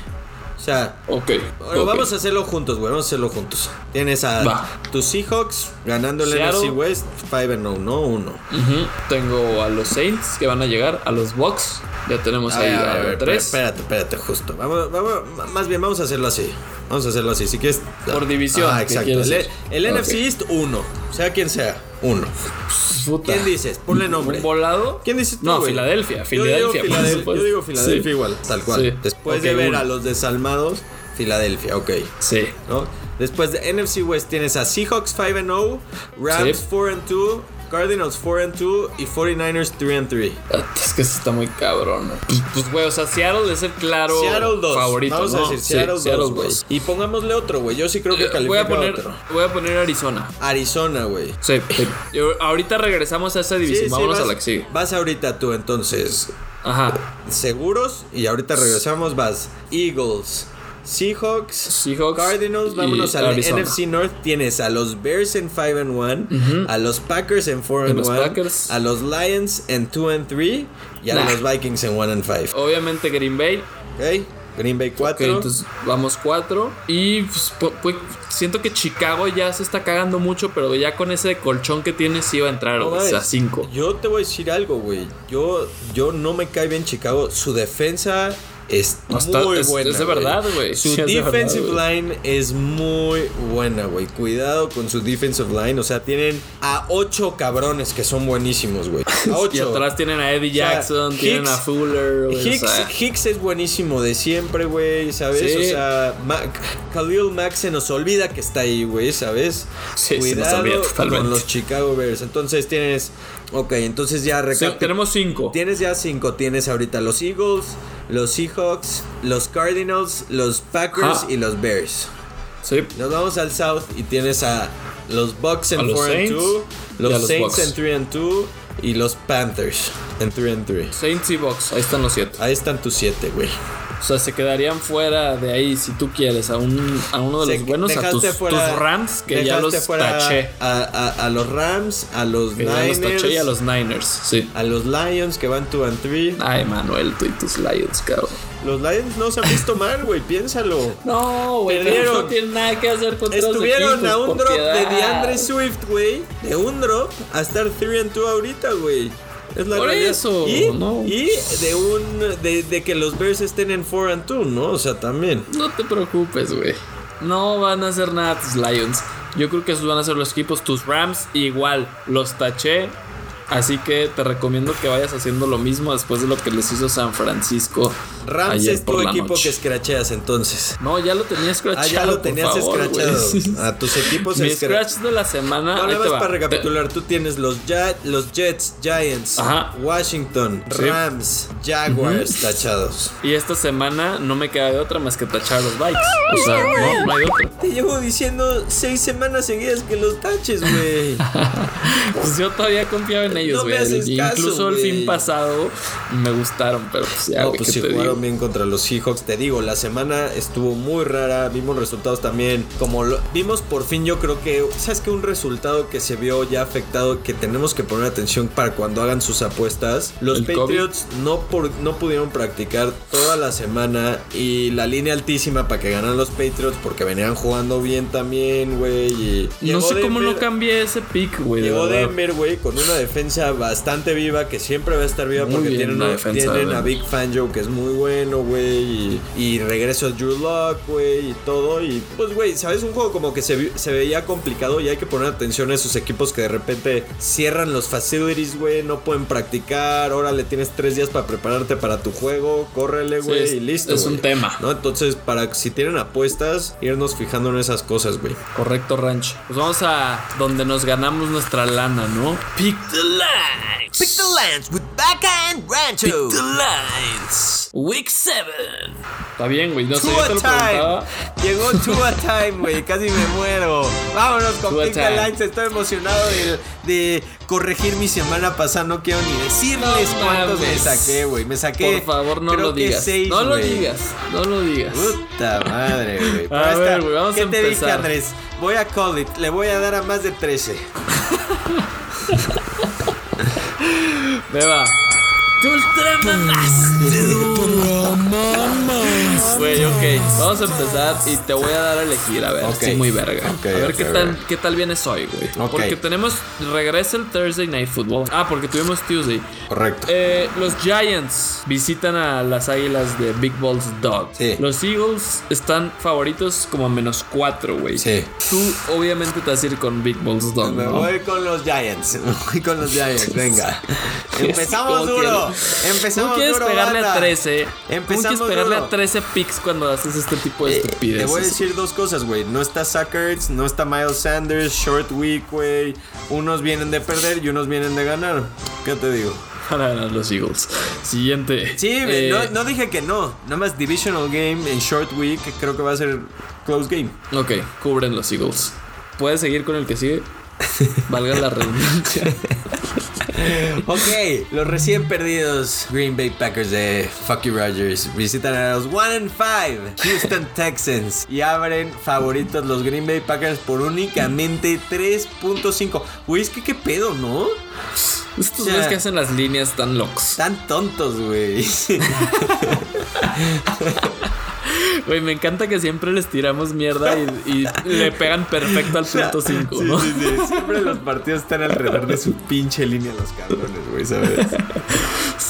O sea, Ok. Bueno, ok. vamos a hacerlo juntos, güey. Vamos a hacerlo juntos. Tienes a Va. tus Seahawks ganando el. NFC West 5 and 0, no 1. Ujú. Tengo a los Saints que van a llegar, a los Bucks. Ya tenemos ahí A ver, a, a ver, tres. Espérate, espérate, justo. Vamos, vamos, más bien, vamos a hacerlo así. Vamos a hacerlo así. Si quieres. Por división, Ah, ¿qué exacto. El. NFC East, 1. Sea quien sea, 1. Puta. ¿Quién dices? Ponle nombre. ¿Un volado? ¿Quién dices tú? No, güey? Filadelfia. Yo digo Filadelfia, Filadelfia, yo digo Filadelfia Sí. igual, tal cual. Sí. Después de ver uno. a los desalmados, Filadelfia, ok. Sí. ¿no? Después de NFC West tienes a Seahawks 5 and 0, Rams Sí. 4 and 2, Cardinals 4 and 2 y 49ers 3 and 3. Ah, Es que eso está muy cabrón. Pues, Pues, güey, o sea, Seattle es el claro Seattle 2. favorito. Vamos a ¿no? decir Sí, Seattle, Seattle 2, güey. Y pongámosle otro, güey. Yo sí creo que Eh, califica Voy a poner, otro. voy a poner Arizona. Arizona, güey. Sí. sí. Yo- ahorita regresamos a esa división. Sí, sí, Vámonos vas, a la que sigue. vas ahorita tú, entonces. Ajá. Seguros. Y ahorita regresamos. Vas Eagles. Seahawks, Seahawks Cardinals, vámonos al Arizona. NFC North. Tienes a los Bears en 5 and 1, a los Packers en 4 Y and los 1, Packers. a los Lions en 2 and 3 y a Nah. los Vikings en 1 and 5. Obviamente Green Bay. ¿Ok? Green Bay 4. Ok, entonces vamos cuatro. Y pues, pu- pu- siento que Chicago ya se está cagando mucho, pero ya con ese colchón que tiene sí va a entrar No o sea, mames, cinco. Yo te voy a decir algo, güey. Yo, yo no me cae bien Chicago. Su defensa es está- muy es- buena. es de verdad, güey. Su Sí, defensive verdad, line es muy buena, güey. Cuidado con su defensive line. O sea, tienen a ocho cabrones que son buenísimos, güey. A ocho. Y atrás tienen a Eddie O sea, Jackson, tienen Hicks- a Fuller, Hicks, o sea, Hicks es buenísimo de siempre, güey, ¿sabes? Sí. O sea, Ma- Khalil Mack se nos olvida que está ahí, güey, ¿sabes? Sí, se nos Cuidado olvida totalmente. con los Chicago Bears. Entonces tienes. Ok, entonces ya sí, tenemos cinco. Tienes ya cinco. Tienes ahorita los Eagles, los Seahawks, los Cardinals, los Packers y los Bears. Sí. Nos vamos al South y tienes a los Bucks en A los 4 and Saints 2, y a los, Saints en 3 and 2 y los Panthers en 3 and 3. Saints y Bucks, ahí están los siete. Ahí están tus 7, güey. O sea, se quedarían fuera de ahí si tú quieres, a, un, a uno de Se- los buenos, a tus, fuera- tus Rams, que ya los fuera taché. A, a- a los Rams, a los Que ya los Niners, taché y a los Niners, sí. a los Lions que van 2 and 3. Ay, Manuel, tú y tus Lions, cabrón. Los Lions no se han visto mal, güey, piénsalo. No, güey, no tienen nada que hacer contra Estuvieron equipos, a un drop de. DeAndre Swift, güey. De un drop a estar 3 and 2 ahorita, güey. Es la Por realidad. eso, y, no. y de un de, de que los Bears estén en 4 and 2, ¿no? O sea, también. No te preocupes, güey. No van a hacer nada tus Lions. Yo creo que esos van a ser los equipos. Tus Rams, igual, los taché. Así que te recomiendo que vayas haciendo lo mismo después de lo que les hizo San Francisco. Rams ayer es tu por la equipo noche. que escracheas entonces. No, ya lo tenías scratchado. Ah, ya lo tenías favor, escrachado. güey. A tus equipos Mi scratch de la semana. No, nada más para recapitular, tú tienes los, Ja- los Jets, Giants, Ajá. Washington, Sí. Rams, Jaguars tachados. Y esta semana no me queda de otra más que tachar los bikes. O sea, no, no hay otra. Te llevo diciendo seis semanas seguidas que los taches, güey. Pues yo todavía confiaba en ellos, güey. Incluso el fin pasado me gustaron, pero pues ya, no, güey, pues ¿qué sí te jugaron bien contra los Seahawks. Te digo, la semana estuvo muy rara. Vimos resultados también. Como lo, vimos por fin, yo creo que. ¿Sabes qué? Un resultado que se vio ya afectado. Que tenemos que poner atención para cuando hagan sus apuestas. Los Patriots no, por, no pudieron practicar toda la semana. Y la línea altísima para que ganaran los Patriots. Porque venían jugando bien también, güey. No sé cómo no Denver- cambié ese pick, güey. de Llegó verdad. Denver, güey, con una defensa bastante viva, que siempre va a estar viva Muy porque tienen, la a- defensa tienen de a. Big Fangio, que es muy bueno, güey, y, y regreso a Drew Lock, güey, y todo. Y pues, güey, ¿sabes? Un juego como que se, se veía complicado y hay que poner atención a esos equipos que de repente cierran los facilities, güey, no pueden practicar. Ahora le tienes tres días para prepararte para tu juego, córrele, güey, y listo. es un tema. ¿No? Entonces, para si tienen apuestas, irnos fijando en esas cosas, güey. Correcto, Ranch. Pues vamos a donde nos ganamos nuestra lana, ¿no? Pick the lines. Pick the lands with Backhand Rancho. lines. Week 7. Está bien, güey. No sé, yo Tua te lo time. preguntaba. Llegó Tua time, güey. Casi me muero. Vámonos con time. Lines. Estoy emocionado de, de corregir mi semana pasada. No quiero ni decirles No cuántos me saqué, güey. Me saqué. Por favor, no creo lo digas. seis, no lo digas. No lo digas. Puta madre, güey. Pero A esta- ver, güey, vamos ¿Qué a te dije, empezar. Andrés? Voy a call it. Le voy a dar a más de 13. Beba. ¡Te ultramamaste! Güey, ok. Vamos a empezar y te voy a dar a elegir. A ver, Ok. estoy muy verga. A ver qué, tal, qué tal vienes hoy, güey. Porque tenemos. Regresa el Thursday Night Football. Ah, porque tuvimos Tuesday. Correcto. Eh, los Giants visitan a las águilas de Big Balls Dog. Sí. Los Eagles están favoritos como a menos 4, güey. Sí. Tú, obviamente, te vas a ir con Big Balls Dog. Me ¿no? voy con los Giants. Me voy con los Giants. Venga. Empezamos ¿Cómo duro. Empezamos ¿Cómo quieres duro. pegarle banda. a 13? ¿Cómo Empezamos quieres pegarle duro. a 13 picks cuando haces este tipo de Eh, estupideces? Te voy a decir dos cosas, güey. No está Sackers, no está Miles Sanders, Short Week, güey. Unos vienen de perder y unos vienen de ganar. ¿Qué te digo? Para ganar los Eagles. Siguiente. Sí, Eh, no, no dije que no. Nada más Divisional Game en Short Week. Creo que va a ser close game. Ok, cubren los Eagles. ¿Puedes seguir con el que sigue? Valga la redundancia. Ok, los recién perdidos Green Bay Packers de Fucky Rogers visitan a los 1 and 5 Houston Texans y abren favoritos los Green Bay Packers por únicamente 3.5. Güey, es que qué pedo, ¿no? Estos O sea, güeyes que hacen las líneas tan locos. Tan tontos, güey. Güey, me encanta que siempre les tiramos mierda y, y le pegan perfecto al punto 5, Sí, ¿no? sí, sí. Siempre los partidos están alrededor de su pinche línea los cabrones, güey, ¿sabes?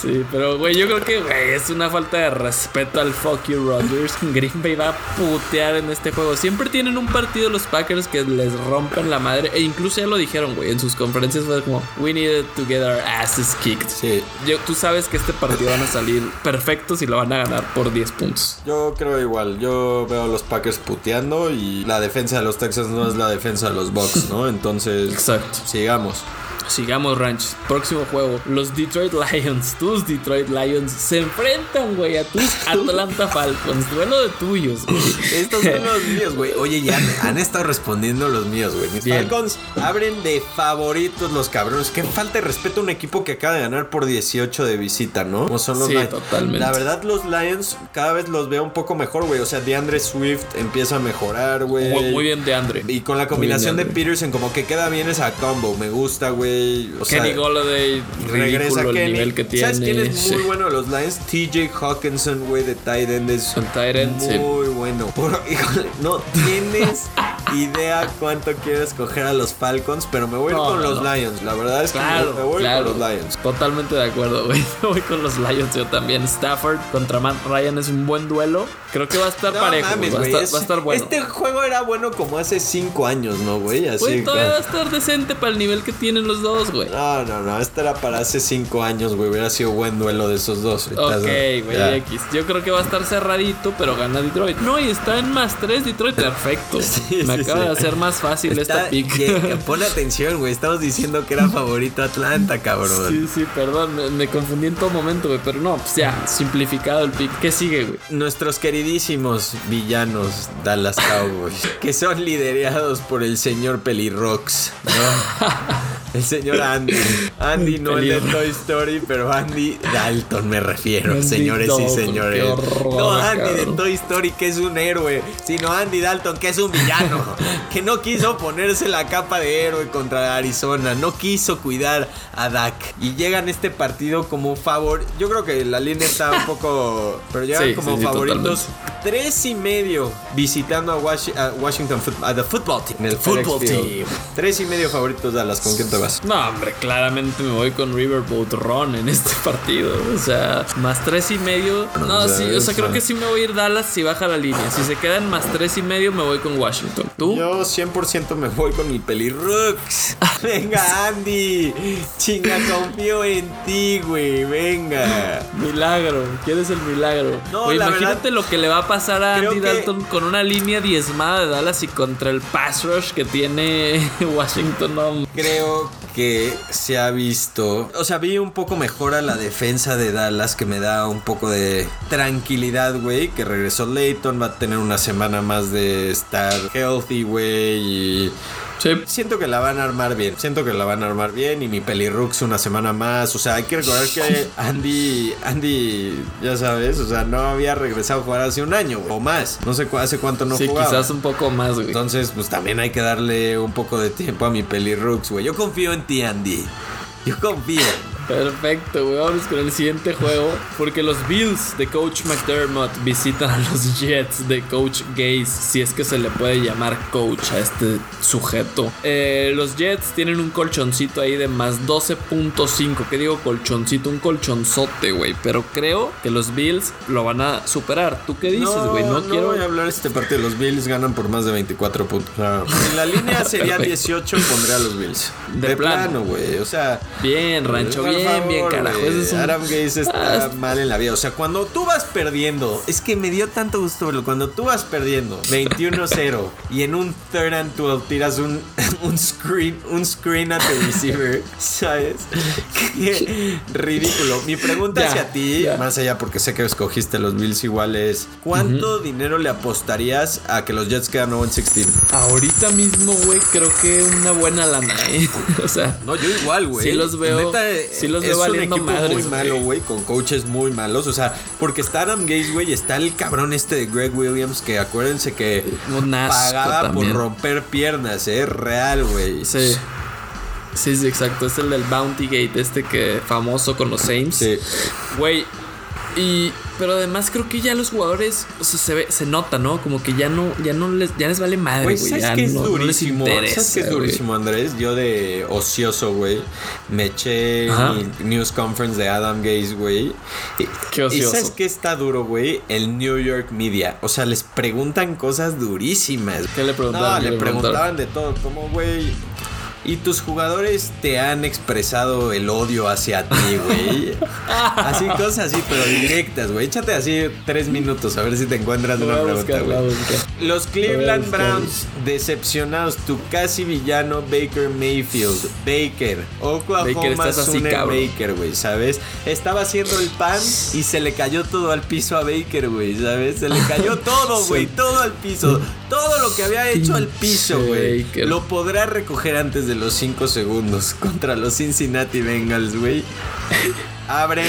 Sí, pero güey, yo creo que güey, es una falta de respeto al fuck you Rodgers. Green Bay va a putear en este juego. Siempre tienen un partido los Packers que les rompen la madre. E incluso ya lo dijeron, güey, en sus conferencias fue como, we needed to get our asses kicked. Sí. Yo- tú sabes que este partido van a salir perfectos y lo van a ganar por 10 puntos. Yo creo igual, yo veo a los Packers puteando y la defensa de los Texans no es la defensa de los Bucks, ¿no? Entonces, Exacto. sigamos. Sigamos, Ranch. Próximo juego. Los Detroit Lions, tus Detroit Lions, se enfrentan, güey, a tus Atlanta Falcons. Duelo de tuyos, güey. Estos son los míos, güey. Oye, ya han estado respondiendo los míos, güey. Mis Bien. Falcons abren de favoritos los cabrones. Que falta de respeto a un equipo que acaba de ganar por 18 de visita, ¿no? Como son los Sí, Lions. totalmente. La verdad, los Lions cada vez los veo un poco mejor, güey. O sea, DeAndre Swift empieza a mejorar, güey. Muy, muy bien de Andre. Y con la combinación de bien, Peterson, como que queda bien esa combo. Me gusta, güey. O sea, Kenny Golladay, regresa el Kenny. nivel que tiene. ¿Sabes quién es muy Sí. bueno de los Lions? TJ Hawkinson, güey, de tight end. Es tight end, sí. muy bueno. Por- híjole, no tienes idea cuánto quiero escoger a los Falcons, pero me voy No, con no, los no. Lions. La verdad es que Claro, me voy claro. con los Lions. Totalmente de acuerdo, güey. Me voy con los Lions yo también. Stafford contra Matt Ryan es un buen duelo. Creo que va a estar No parejo, mames, güey. Va, a güey, estar- es- va a estar bueno. Este juego era bueno como hace 5 años, ¿no, güey? Así Güey, todavía va a estar decente para el nivel que tienen los dos, güey. No, no, no. Este era para hace 5 años, güey. Hubiera sido buen duelo de esos dos. Ok, güey. X. Yo creo que va a estar cerradito, pero gana Detroit. No, y está en más 3 Detroit. Perfecto. Sí, Me sí, acaba sí. de hacer más fácil Está- esta pick. ye- Pon atención, güey. Estamos diciendo que era favorito Atlanta, cabrón. Sí, sí, perdón, me, me confundí en todo momento, güey. Pero no, pues ya, simplificado el pick. ¿Qué sigue, güey? Nuestros queridísimos villanos Dallas Cowboys, que son liderados por el señor Pelirrox, ¿no? El señor Andy. Andy no el de. Toy Story, pero Andy Dalton me refiero, Andy señores Dalton, y señores. horror, no Andy de. Toy Story, que es un héroe, sino Andy Dalton, que es un villano, que no quiso ponerse la capa de héroe contra Arizona, no quiso cuidar a Dak. Y llegan este partido como favor. Yo creo que la línea está un poco. Pero llegan Sí, como sí, sí, Tres y medio visitando a, Washi- a Washington Foot- a the Football Team. El Football. Team. Tres y medio favoritos Dallas. ¿Con quién te vas? No, hombre, claramente me voy con Riverboat Ron en este partido. O sea, más tres y medio. No, sí, o sea, creo que sí me voy a ir Dallas si baja la línea. Si se quedan más tres y medio, me voy con Washington. ¿Tú? Yo 100% me voy con mi pelirrux. Venga, Andy. Chinga, confío en ti, güey. Venga. Milagro, ¿quieres el milagro? No, Güey, la imagínate verdad, lo que le va a pasar a creo Andy que- Dalton con una línea diezmada de Dallas y contra el pass rush que tiene Washington. No, Creo que se ha visto. O sea, vi un poco mejor a la defensa de Dallas que me da un poco de tranquilidad, güey. Que regresó Leighton, va a tener una semana más de estar healthy, güey. Y Sí. siento que la van a armar bien. Siento que la van a armar bien. Y mi pelirrux una semana más. O sea, hay que recordar que Andy, Andy, ya sabes, o sea, no había regresado a jugar hace un año o más. No sé hace cuánto no sí, jugaba. quizás un poco más, güey. Entonces, pues también hay que darle un poco de tiempo a mi pelirrux, güey. Yo confío en ti, Andy. Yo confío. Perfecto, güey. Vamos con el siguiente juego. Porque los Bills de Coach McDermott visitan a los Jets de Coach Gaze. Si es que se le puede llamar coach a este sujeto. Eh, los Jets tienen un colchoncito ahí de más 12.5. ¿Qué digo colchoncito? Un colchonzote, güey. Pero creo que los Bills lo van a superar. ¿Tú qué dices, güey? No, quiero. voy a hablar de este partido. Los Bills ganan por más de 24 puntos. Si la línea sería Perfecto. 18, pondré a los Bills. De De, plano. güey. O sea, Bien, Rancho. por Bien, favor, bien, carajo. Ese es un- Adam Gaze está Ah, mal en la vida. O sea, cuando tú vas perdiendo, es que me dio tanto gusto verlo. Cuando tú vas perdiendo 21-0 y en un third and 12 tiras un, un screen, un screen a tu receiver, ¿sabes? Qué ridículo. Mi pregunta Ya, hacia ti, más allá porque sé que escogiste los Bills igual es, ¿cuánto dinero le apostarías a que los Jets quedan 0 16? Ahorita mismo, güey, creo que una buena lana, ¿eh? o sea, No, yo igual, güey. Sí los veo- Neta, sí los es veo un valiendo equipo madres, muy malo, güey, con coaches muy malos. O sea, porque está Adam Gaze, güey, está el cabrón este de Greg Williams, que acuérdense que Un también. por romper piernas, eh, real, güey. sí. Sí, sí, exacto. Es el del Bounty Gate, este que famoso con los Saints. Sí. Güey, Y, pero además creo que ya los jugadores o sea, se ve, se nota, ¿no? Como que ya no, ya no les, ya les vale madre, güey. ¿sabes Ya qué es no, no les durísimo? interesa, ¿Sabes qué es durísimo, Andrés? Yo de ocioso, güey, me eché Ajá. mi news conference de Adam Gaze, güey. Y- Qué ¿Y ocioso. sabes qué está duro, güey? El New York Media. O sea, les preguntan cosas durísimas. ¿Qué le preguntaban? No, ¿Qué le le preguntaban de todo. Como, güey... Y tus jugadores te han expresado el odio hacia ti, güey. Así, cosas así, pero directas, güey. Échate así tres minutos a ver si te encuentras una pregunta, güey. Los Lo Cleveland. Browns decepcionados. Tu casi villano Baker Mayfield. Baker. Oklahoma Baker, estás así. Baker, güey, ¿sabes? Estaba haciendo el pan y se le cayó todo al piso a Baker, güey, ¿sabes? Se le cayó todo, güey, todo al piso. Todo lo que había hecho al piso, güey. Lo podrá recoger antes de los 5 segundos contra los Cincinnati Bengals, güey. Abren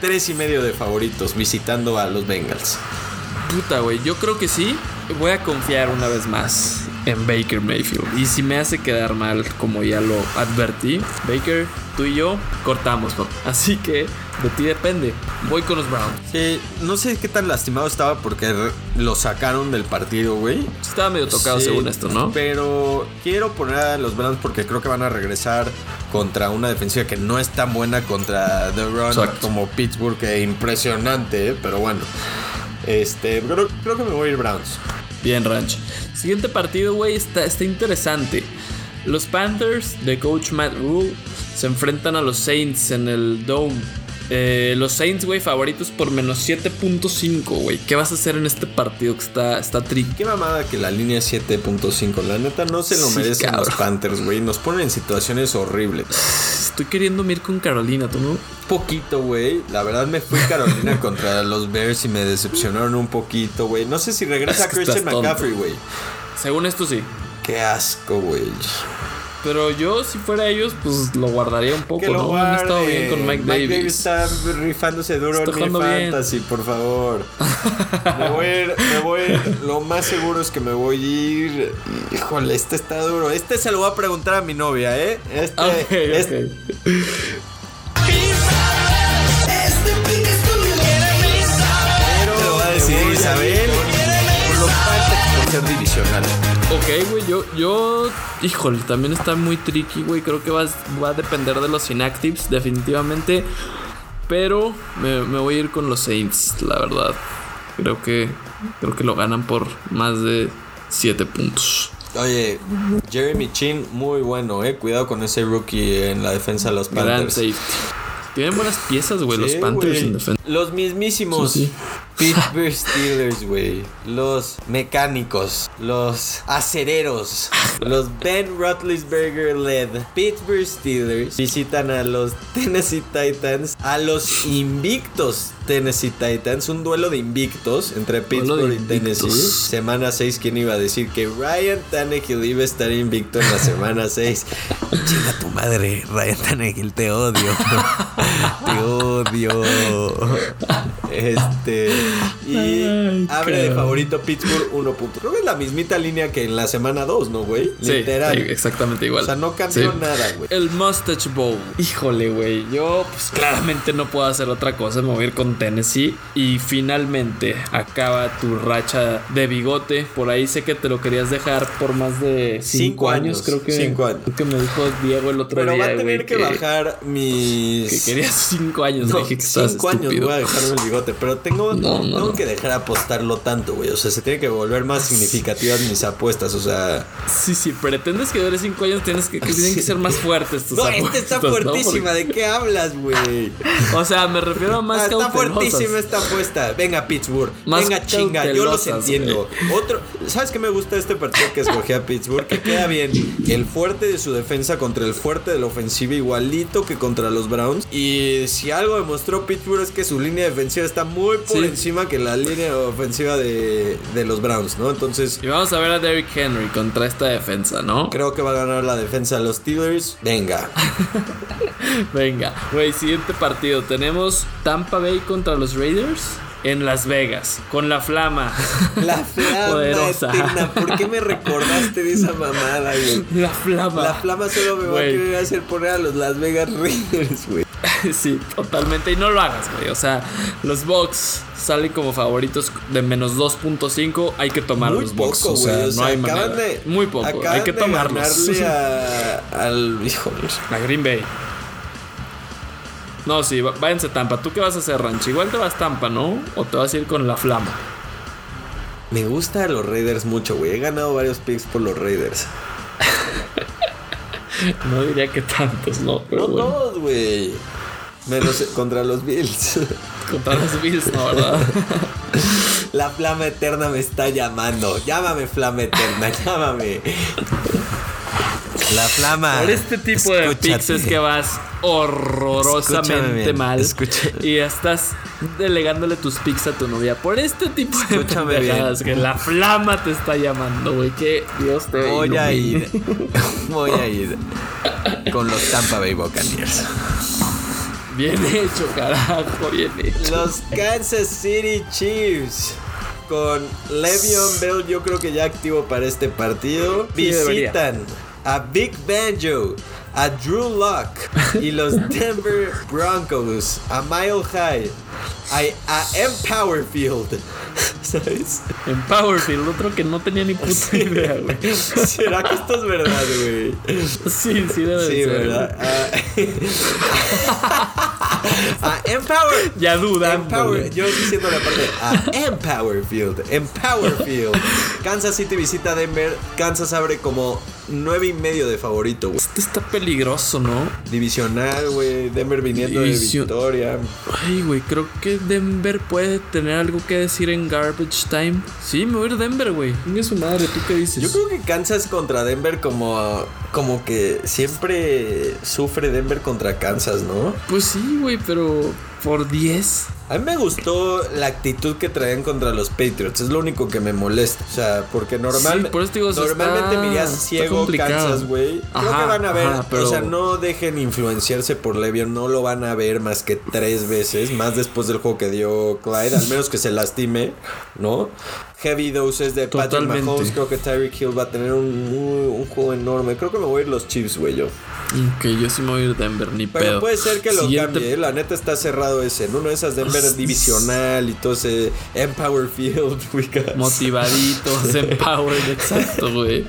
tres y medio de favoritos visitando a los Bengals. Puta, güey. Yo creo que sí. Voy a confiar una vez más en Baker Mayfield. Y si me hace quedar mal, como ya lo advertí, Baker, tú y yo cortamos, papá. Así que de ti depende. Voy con los Browns. Sí, no sé qué tan lastimado estaba porque lo sacaron del partido, güey. Estaba medio tocado Sí, según esto, ¿no? Pero quiero poner a los Browns porque creo que van a regresar contra una defensiva que no es tan buena contra The Run Exacto. como Pittsburgh, que impresionante, ¿eh? pero bueno. Este, creo, creo que me voy a ir Browns. Bien, Ranch. Siguiente partido, güey, está, está interesante. Los Panthers de coach Matt Rule se enfrentan a los Saints en el Dome. Eh, los Saints, güey, favoritos por menos 7.5, güey. ¿Qué vas a hacer en este partido que está, está tricky? Qué mamada que la línea es 7.5. La neta no se lo Sí, merecen los. Panthers, güey. Nos ponen en situaciones horribles. Estoy queriendo ir con Carolina, ¿tú no? poquito, güey. La verdad me fui Carolina contra los Bears y me decepcionaron un poquito, güey. No sé si regresa Es que Christian. McCaffrey, güey. Según esto sí. Qué asco, güey. Pero yo, si fuera ellos, pues lo guardaría un poco, Que lo ¿no? Han estado guarde. bien con Mike Davis. está rifándose duro Está en mi bien. fantasy, por favor. me voy a ir, me voy a ir. Lo más seguro es que me voy a ir. Híjole, este está duro. Este se lo voy a preguntar a mi novia, ¿eh? Este, Ok, este- ok. Pero lo va a decir Isabel. Por los Panthers por ser divisional. Ok, güey, yo, yo, híjole, también está muy tricky, güey. Creo que va, va a depender de los inactives, definitivamente. Pero me, me voy a ir con los Saints, la verdad. Creo que, creo que lo ganan por más de 7 puntos. Oye, Jeremy Chin, muy bueno, eh. Cuidado con ese rookie en la defensa de los Gran Panthers. safety. Tienen buenas piezas, güey, los Panthers en defensa. Los mismísimos Sí, sí. Pittsburgh Steelers, güey. Los mecánicos, los acereros, los Ben Roethlisberger led Pittsburgh Steelers visitan a los Tennessee Titans, a los invictos Tennessee Titans, un duelo de invictos entre Pittsburgh y Tennessee. Semana 6, ¿quién iba a decir que Ryan Tannehill iba a estar invicto en la semana 6? Chinga tu madre, Ryan Tannehill, te odio. te odio. Este. Y Ay, abre de favorito Pittsburgh 1 punto. Creo que es la mismita línea que en la semana 2, ¿no, güey? Sí, Literal. sí, exactamente igual. O sea, no cambió Sí. nada, güey. El Mustache Bowl. Híjole, güey. Yo, pues claramente no puedo hacer otra cosa. Ir con Tennessee. Y finalmente acaba tu racha de bigote. Por ahí sé que te lo querías dejar por más de Cinco cinco, años, años, creo que. cinco años. Creo que me dijo Diego el otro Pero día. va a tener que, bajar mis. Que querías cinco años. No, dije que estás cinco años estúpido. voy a dejarme el bigote, pero tengo, No, no, tengo que dejar apostarlo tanto, güey. O sea, se tiene que volver más significativas mis apuestas. O sea, Sí, sí, pretendes que dure cinco años, tienes que, que tienen que ser más fuertes tus no, apuestas. esta está fuertísima. ¿De qué hablas, güey? O sea, me refiero a más Ah, está fuertísima esta apuesta. Venga, Pittsburgh. Más Venga, chinga. Yo los entiendo. Otro, ¿sabes qué me gusta este partido que escogí a Pittsburgh? Que queda bien el fuerte de su defensa contra el fuerte de la ofensiva, igualito que contra los Browns. Y si algo demostró Pittsburgh es que su línea defensiva está muy por Sí. encima que la línea ofensiva de, de los Browns, ¿no? Entonces, Y vamos a ver a Derrick Henry contra esta defensa, ¿no? creo que va a ganar la defensa de los Steelers. Venga. Venga, güey, siguiente partido. Tenemos Tampa Bay contra los Raiders en Las Vegas, con la flama. La flama Poderosa. eterna. ¿Por qué me recordaste de esa mamada, güey? La flama. La flama solo me va a querer hacer poner a los Las Vegas Raiders, güey. sí, totalmente. Y no lo hagas, güey. O sea, los Bucks salen como favoritos de menos 2.5. Hay que tomar Muy los Bucks. poco, O sea. O no sea, hay manera. de- Muy poco. Hay que de tomarlos. a- al. Híjole. A Green Bay. No, sí, váyanse a Tampa. ¿Tú qué vas a hacer, Ranch? Igual te vas a Tampa, ¿no? ¿O te vas a ir con la flama? Me gusta los Raiders mucho, güey. He ganado varios picks por los Raiders. No diría que tantos, ¿no? Pero No bueno. todos, güey. Menos contra los Bills. Contra los Bills, ¿no? ¿Verdad? La flama eterna me está llamando. Llámame, flama eterna, llámame. La flama. Por este tipo de picks es que vas horrorosamente bien, mal. escúchame. Y estás delegándole tus picks a tu novia. Por este tipo de Escúchame pendejadas que la flama te está llamando, güey. Que Dios te Voy a ir. Voy a ir. Con los Tampa Bay Buccaneers. Bien hecho, carajo, bien hecho. Los Kansas City Chiefs. Con Le'Veon Bell, yo creo que ya activo para este partido. Visitan a Big Banjo, a Drew Lock y los Denver Broncos, a Mile High, a, a Empower Field. ¿Sabes? En Powerfield, otro que no tenía ni puta idea, güey. ¿Será que esto es verdad, güey? Sí, sí debe Sí, ser. ¿verdad? Ah, a Empower. Ya dudan. Empower, yo diciendo la parte a Empower Field, Empower Field. Kansas City visita Denver. Kansas abre como nueve y medio de favorito, güey. Este está peligroso, ¿no? Divisional, güey. Denver viniendo División- de victoria. Ay, güey, creo que Denver puede tener algo que decir en garbage time. Sí, me voy a ir Denver, güey. Venga su madre, ¿tú qué dices? Yo creo que Kansas contra Denver como como que siempre sufre Denver contra Kansas, ¿no? Pues sí, güey, pero por 10. A mí me gustó la actitud que traían contra los Patriots. Es lo único que me molesta. O sea, porque normal, Sí, por eso digo, o sea, normalmente está- mirías ciego. Kansas, güey. Creo que van a ver. ajá, pero- O sea, no dejen influenciarse por Le'Veon. No lo van a ver más que tres veces. Más después del juego que dio Clyde. Al menos que se lastime, ¿no? Heavy doses de Patrick. Mahomes. Creo que Tyreek Hill va a tener un, un, un juego enorme. Creo que me voy a ir los Chiefs, güey, yo. Ok, yo sí me voy a ir Denver, ni Pero pedo. puede ser que lo Siguiente- cambie, ¿eh? la neta está cerrado ese. En uno de esas Denver Pues, divisional y todo ese Empower Field. Motivaditos, empowered, exacto, güey.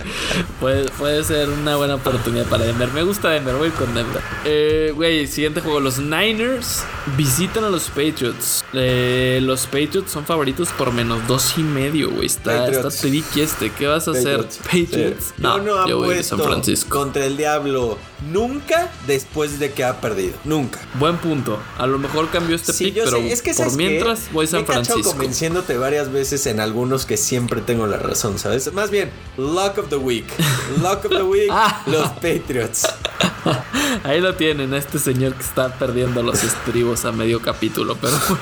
Puede, puede ser una buena oportunidad para Denver. Me gusta Denver, voy con Denver. Eh, güey, siguiente juego. Los Niners visitan a los Patriots. Eh, los Patriots son favoritos por menos dos y medio, güey. Está, está tricky este. ¿Qué vas a hacer? Patriots. Sí. yo no yo voy a apuesto San Francisco. contra el diablo nunca después de que ha perdido. Nunca. Buen punto. A lo mejor cambió este Sí, pick, yo pero sé, es que por mientras voy a San Me Francisco. convenciéndote varias veces en algunos que siempre tengo la razón, ¿sabes? Más bien, Lock of the Week. Lock of the Week, Ah. los Patriots. Ahí lo tienen, este señor que está perdiendo los estribos a medio capítulo, pero bueno.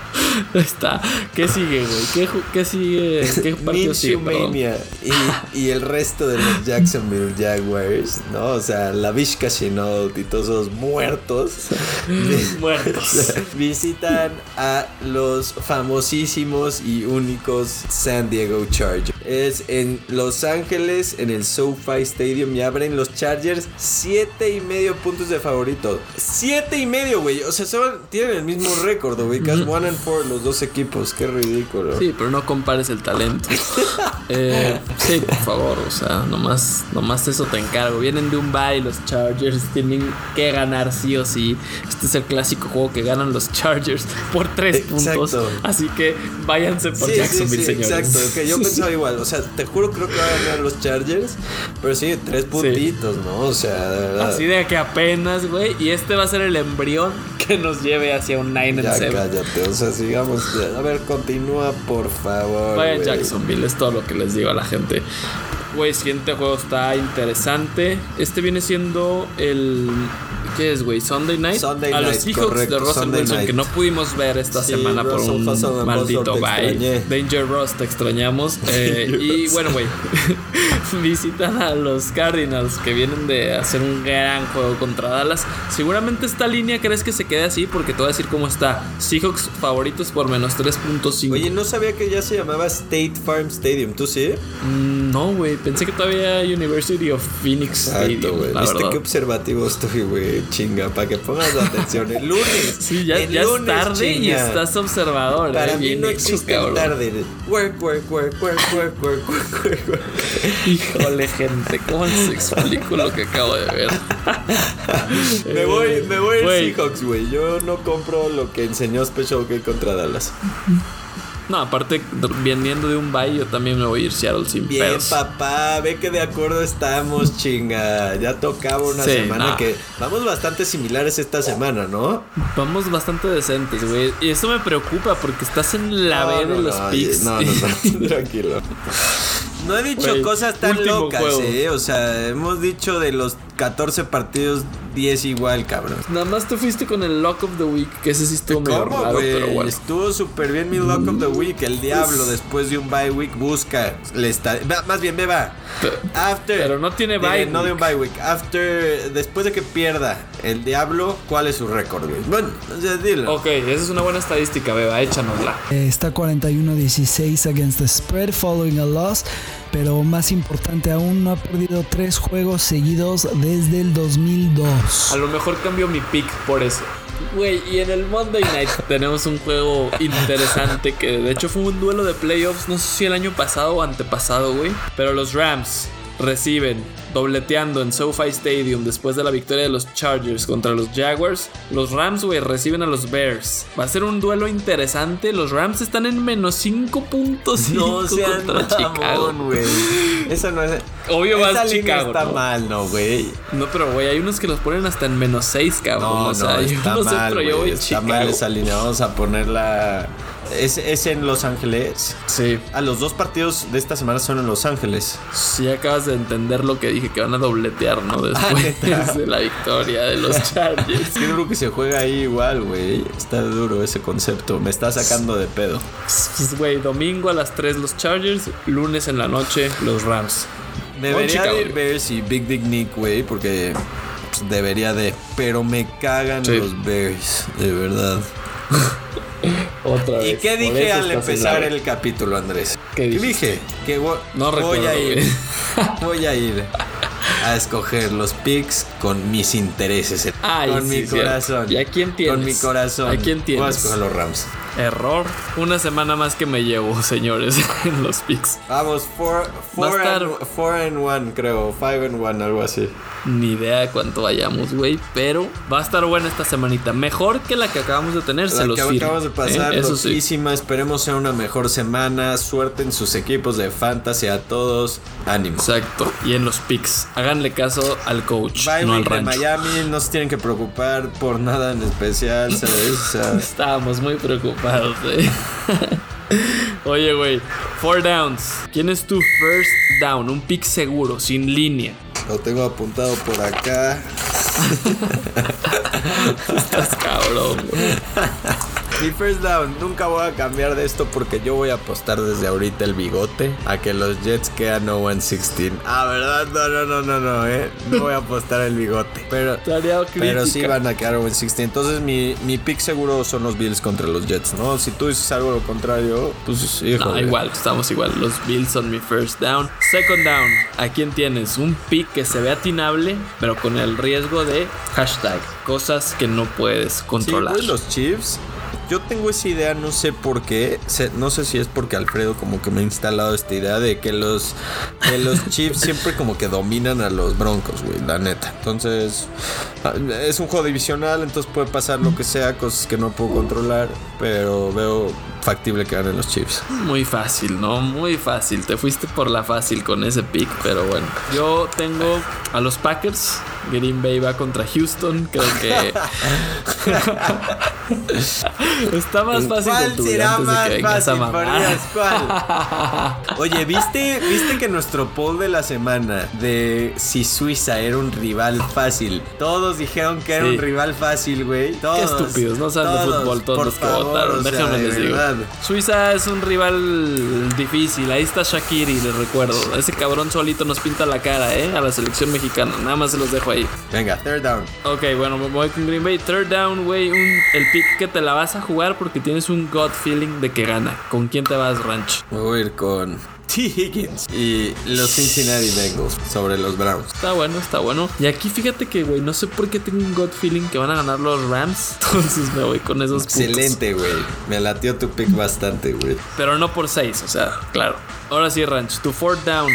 está. ¿Qué sigue, güey? ¿Qué, qué sigue? ¿Qué partido sigue? Minshew perdón? Mania y, y el resto de los Jacksonville Jaguars, ¿no? O sea, la Vizca Chenault y todos esos muertos. Muertos. Visitan a los famosísimos y únicos San Diego Chargers. Es en Los Ángeles, en el SoFi Stadium, y abren los Chargers siete y medio puntos de favorito. Siete y medio, güey. O sea, son- tienen el mismo récord, ubicas one four los dos equipos. Qué ridículo. Sí, pero no compares el talento. Eh, sí, por favor, o sea, nomás, nomás eso te encargo. Vienen de un bye los Chargers, tienen que ganar sí o sí. Este es el clásico juego que ganan los Chargers por tres Exacto. puntos. Así que váyanse por Sí, sí, Jacksonville, sí, señores. exacto. Que yo pensaba igual. O sea, te juro, creo que van a ganar los Chargers. Pero sí, tres puntitos, ¿no? O sea, de verdad. Así de que apenas, güey. Y este va a ser el embrión que nos lleve hacia un 9 Ya and 7. cállate, o sea, sigamos. A ver, continúa, por favor. Vaya güey. Jacksonville, es todo lo que les digo a la gente. Güey, siguiente juego está interesante. Este viene siendo el. ¿Qué es, güey? Sunday night. Sunday a los night, Seahawks correcto, de Russell Sunday Wilson night. que no pudimos ver esta Sí, semana por un maldito bye. Danger Ross, te extrañamos. Eh, y bueno, güey. visitan a los Cardinals que vienen de hacer un gran juego contra Dallas. Seguramente esta línea crees que se quede así porque te voy a decir cómo está. Seahawks favoritos por menos 3.5. Oye, no sabía que ya se llamaba State Farm Stadium, ¿tú sí? Mm, no, güey, pensé que todavía University of Phoenix Stadium. güey. ¿Viste qué observativo estoy, güey? Chinga, para que pongas atención. El lunes. Sí, ya, ya es tarde y estás observador. Para eh, mí no existe tarde. Work, work, work, work, work, work, work, work, work. Híjole, gente, ¿cómo les explico lo que acabo de ver? me voy, me voy el Seahawks, güey. Yo no compro lo que enseñó Special K contra Dallas. No, aparte, viniendo de un bye, yo también me voy a ir Seattle sin Bien, papá, ve que de acuerdo estamos, chinga. Ya tocaba una semana que vamos bastante similares esta semana, ¿no? Vamos bastante decentes, güey. Y eso me preocupa porque estás en la B de los picks. No, no, no, tranquilo. No he dicho cosas tan locas, eh. O sea, hemos dicho de los 14 partidos 10 igual, cabrón. Nada más te fuiste con el Lock of the Week, que ese sí estuvo medio raro, pero bueno. Estuvo súper bien mi Lock of the Week. El diablo, después de un bye week, busca. Le está, más bien, beba. After. Pero no tiene bye. no de un bye week. After. Después de que pierda el diablo, ¿cuál es su récord, güey? Bueno, dilo. Ok, esa es una buena estadística, beba. Échanosla. Está 41-16 against the spread following a loss. Pero más importante aún, no ha perdido tres juegos seguidos desde el 2002. A lo mejor cambio mi pick por eso. Güey, y en el Monday Night tenemos un juego interesante que de hecho fue un duelo de playoffs, no sé si el año pasado o antepasado, güey. Pero los Rams reciben dobleteando en SoFi Stadium después de la victoria de los Chargers contra los Jaguars. Los Rams, güey, reciben a los Bears. Va a ser un duelo interesante. Los Rams están en menos 5.5 no contra Chicago. güey. Eso no es. Obvio va a Chicago. Está mal, no, güey. No, pero güey, hay unos que los ponen hasta en menos 6, cabrón. No, o sea, no, está yo no mal, sé, pero yo voy Está Chicago. mal esa línea. Vamos a ponerla ¿Es, en Los Ángeles? Sí. A ah, los dos partidos de esta semana son en Los Ángeles. Sí, acabas de entender lo que dije, que van a dobletear, ¿no? Después de la victoria de los Chargers. Qué duro que se juega ahí igual, güey. Está duro ese concepto. Me está sacando de pedo. Pues, güey, domingo a las 3 los Chargers, lunes en la noche los Rams. Debería de ir Bears y Big Dick Nick, güey, porque pues, debería de. Pero me cagan los Bears, de verdad. Otra vez. ¿Y qué dije al empezar el capítulo, Andrés? ¿Qué, dije? Que no voy a ir. voy a ir a escoger los picks con mis intereses. con mi corazón. ¿Y a quién tienes? Con mi corazón. ¿A quién tienes? Voy a escoger los Rams. Error. Una semana más que me llevo, señores, en los picks. Vamos, 4 and 1, creo. 5 and 1, algo así. Ni idea de cuánto vayamos, güey. Pero va a estar buena esta semanita. Mejor que la que acabamos de tener, se los que acabamos de pasar, ¿eh? Esperemos sea una mejor semana. Suerte en sus equipos de fantasy a todos. Ánimo. Exacto. Y en los picks. Háganle caso al coach, no al rancho. Miami no se tienen que preocupar por nada en especial, ¿sabes? Estábamos muy preocupados, eh. Oye, güey. Four downs. ¿Quién es tu first down? Un pick seguro, sin línea. Lo tengo apuntado por acá. Estás cabrón. Mi first down, nunca voy a cambiar de esto porque yo voy a apostar desde ahorita el bigote a que los Jets quedan 0-16. Ah, ¿verdad? No, no, no, no, no, eh. No voy a apostar el bigote. Pero, pero sí van a quedar 0-16. Entonces mi, mi pick seguro son los Bills contra los Jets, ¿no? Si tú dices algo lo contrario, pues hijo. No, igual, estamos igual. Los Bills son mi first down. Second down, ¿a quién tienes? Un pick que se ve atinable, pero con el riesgo de hashtag. Cosas que no puedes controlar. Sí, los Chiefs yo tengo esa idea, no sé por qué. No sé si es porque Alfredo como que me ha instalado esta idea de que los, los Chiefs siempre como que dominan a los Broncos, güey, la neta. Entonces, ah, es un juego divisional, entonces puede pasar lo que sea, cosas que no puedo controlar, pero veo factible que ganen los Chiefs. Muy fácil, ¿no? Muy fácil. Te fuiste por la fácil con ese pick, pero bueno. Yo tengo a los Packers Green Bay va contra Houston. Creo que. Está más fácil ¿Cuál será de más que fácil? Dios, ¿cuál? Oye, ¿viste, ¿viste que nuestro poll de la semana de si Suiza era un rival fácil? Todos dijeron que era Sí. un rival fácil, güey. Qué estúpidos, no saben de fútbol todos por los que favor, votaron. o sea, Déjenme de les digo. Suiza es un rival difícil. Ahí está Shakiri, les recuerdo. Ese cabrón solito nos pinta la cara, ¿eh? A la selección mexicana. Nada más se los dejo ahí. Venga, third down. Ok, bueno, me voy con Green Bay. Third down, güey. El pick que te la vas a jugar porque tienes un gut feeling de que gana. ¿Con quién te vas, Ranch? Me voy a ir con T. Higgins y los Cincinnati Bengals sobre los Browns. Está bueno, está bueno. Y aquí fíjate que, güey, no sé por qué tengo un gut feeling que van a ganar los Rams. Entonces me voy con esos. Excelente, güey. Me latió tu pick bastante, güey. Pero no por 6, o sea, claro. Ahora sí, Ranch. Tu fourth down.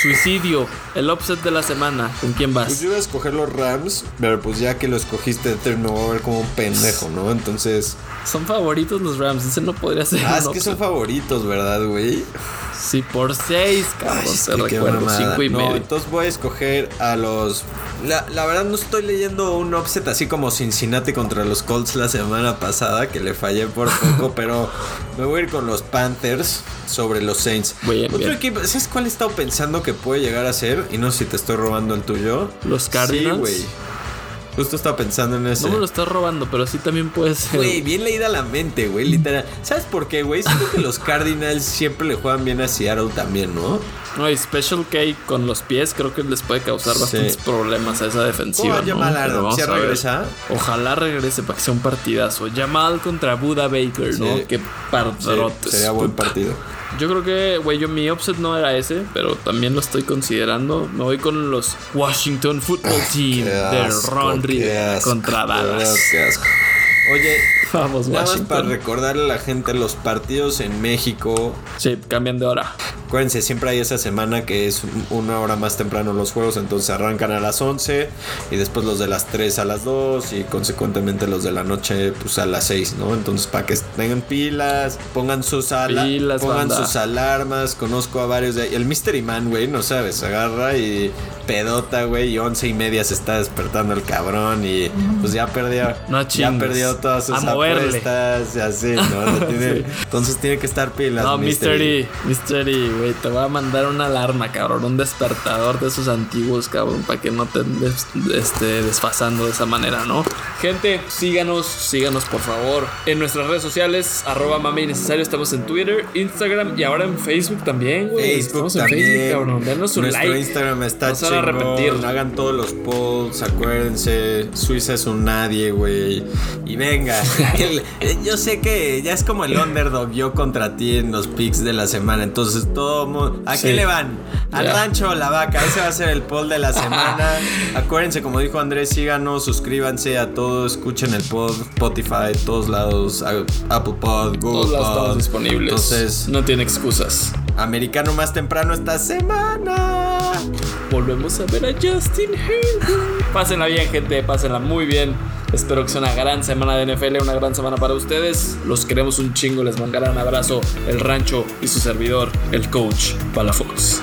Suicidio. El upset de la semana. ¿Con quién Pues vas? yo iba a escoger los Rams, pero pues ya que lo escogiste de third me voy a ver como un pendejo, ¿no? Entonces... Son favoritos los Rams. Ese no podría ser. Ah, es que upset. son favoritos, ¿verdad, güey? Sí, por 6, cabrón. Ay, te recuerdo. 5 y no, medio. entonces voy a escoger a los. La, la verdad, no estoy leyendo un offset así como Cincinnati contra los Colts la semana pasada, que le fallé por poco, pero me voy a ir con los Panthers sobre los Saints. Bien, Otro bien. equipo, ¿sabes cuál he estado pensando que puede llegar a ser? Y no sé si te estoy robando el tuyo. Los Cardinals. Sí, güey. Justo estaba pensando en ese. No me lo estás robando, pero sí también puede ser. Güey, bien leída la mente, güey, literal. ¿Sabes por qué, güey? Siento que los Cardinals siempre le juegan bien a Seattle también, ¿no? No, y Special K con los pies creo que les puede causar Sí. bastantes problemas a esa defensiva. Oh, ¿no? Jamal Pero Adams, vamos ¿sí a ver. regresa? Ojalá regrese para que sea un partidazo. Jamal contra Buda Baker, ¿no? Qué Sí, pardarotes. sería buen partido. Yo creo que, güey, yo mi upset no era ese, pero también lo estoy considerando. Me voy con los Washington Football Team Qué de Ron Rivera contra Dallas. qué asco. Oye, Vamos, nada más para recordarle a la gente los partidos en México. Sí, cambian de hora. Acuérdense, siempre hay esa semana que es una hora más temprano los juegos, entonces arrancan a las 11 y después los de las 3 a las 2 y consecuentemente los de la noche pues a las 6, ¿no? Entonces para que tengan pilas, pongan sus ala- Pilas, pongan banda. sus alarmas, conozco a varios de el Mystery Man, güey, no sabes, agarra y pedota, güey, y 11 y media se está despertando el cabrón y pues ya perdió, No ya perdió todas sus A apuestas y así, ¿no? Tiene- Entonces tiene que estar pilas. No, Mystery. Mystery, güey, te voy a mandar una alarma, cabrón, un despertador de esos antiguos, cabrón, para que no te des- este, desfasando de esa manera, ¿no? Gente, síganos, síganos por favor en nuestras redes sociales, arroba mame innecesario, estamos en Twitter, Instagram y ahora en Facebook también, güey. Estamos en también. Facebook, cabrón, denos un Nuestro like. Instagram está No se van a chingón. Hagan todos los polls, acuérdense. Suiza es un nadie, güey. Y venga. el- eh, yo sé que ya es como el underdog yo contra ti en los picks de la semana. Entonces, todo mu- ¿A Sí. qué le van? ¿Al Ya. rancho o la vaca? Ese va a ser el poll de la semana. Acuérdense, como dijo Andrés, síganos, suscríbanse a todos, escuchen el pod, Spotify, todos lados, Apple Pod, Google Todos lados Pod. disponibles. Entonces, no tiene excusas. americano más temprano esta semana. Volvemos a ver a Justin Herbert. Pásenla bien, gente. Pásenla muy bien. Espero que sea una gran semana de NFL, una gran semana para ustedes. Los queremos un chingo. Les mando un gran abrazo. El rancho y su servidor, el coach Palafox.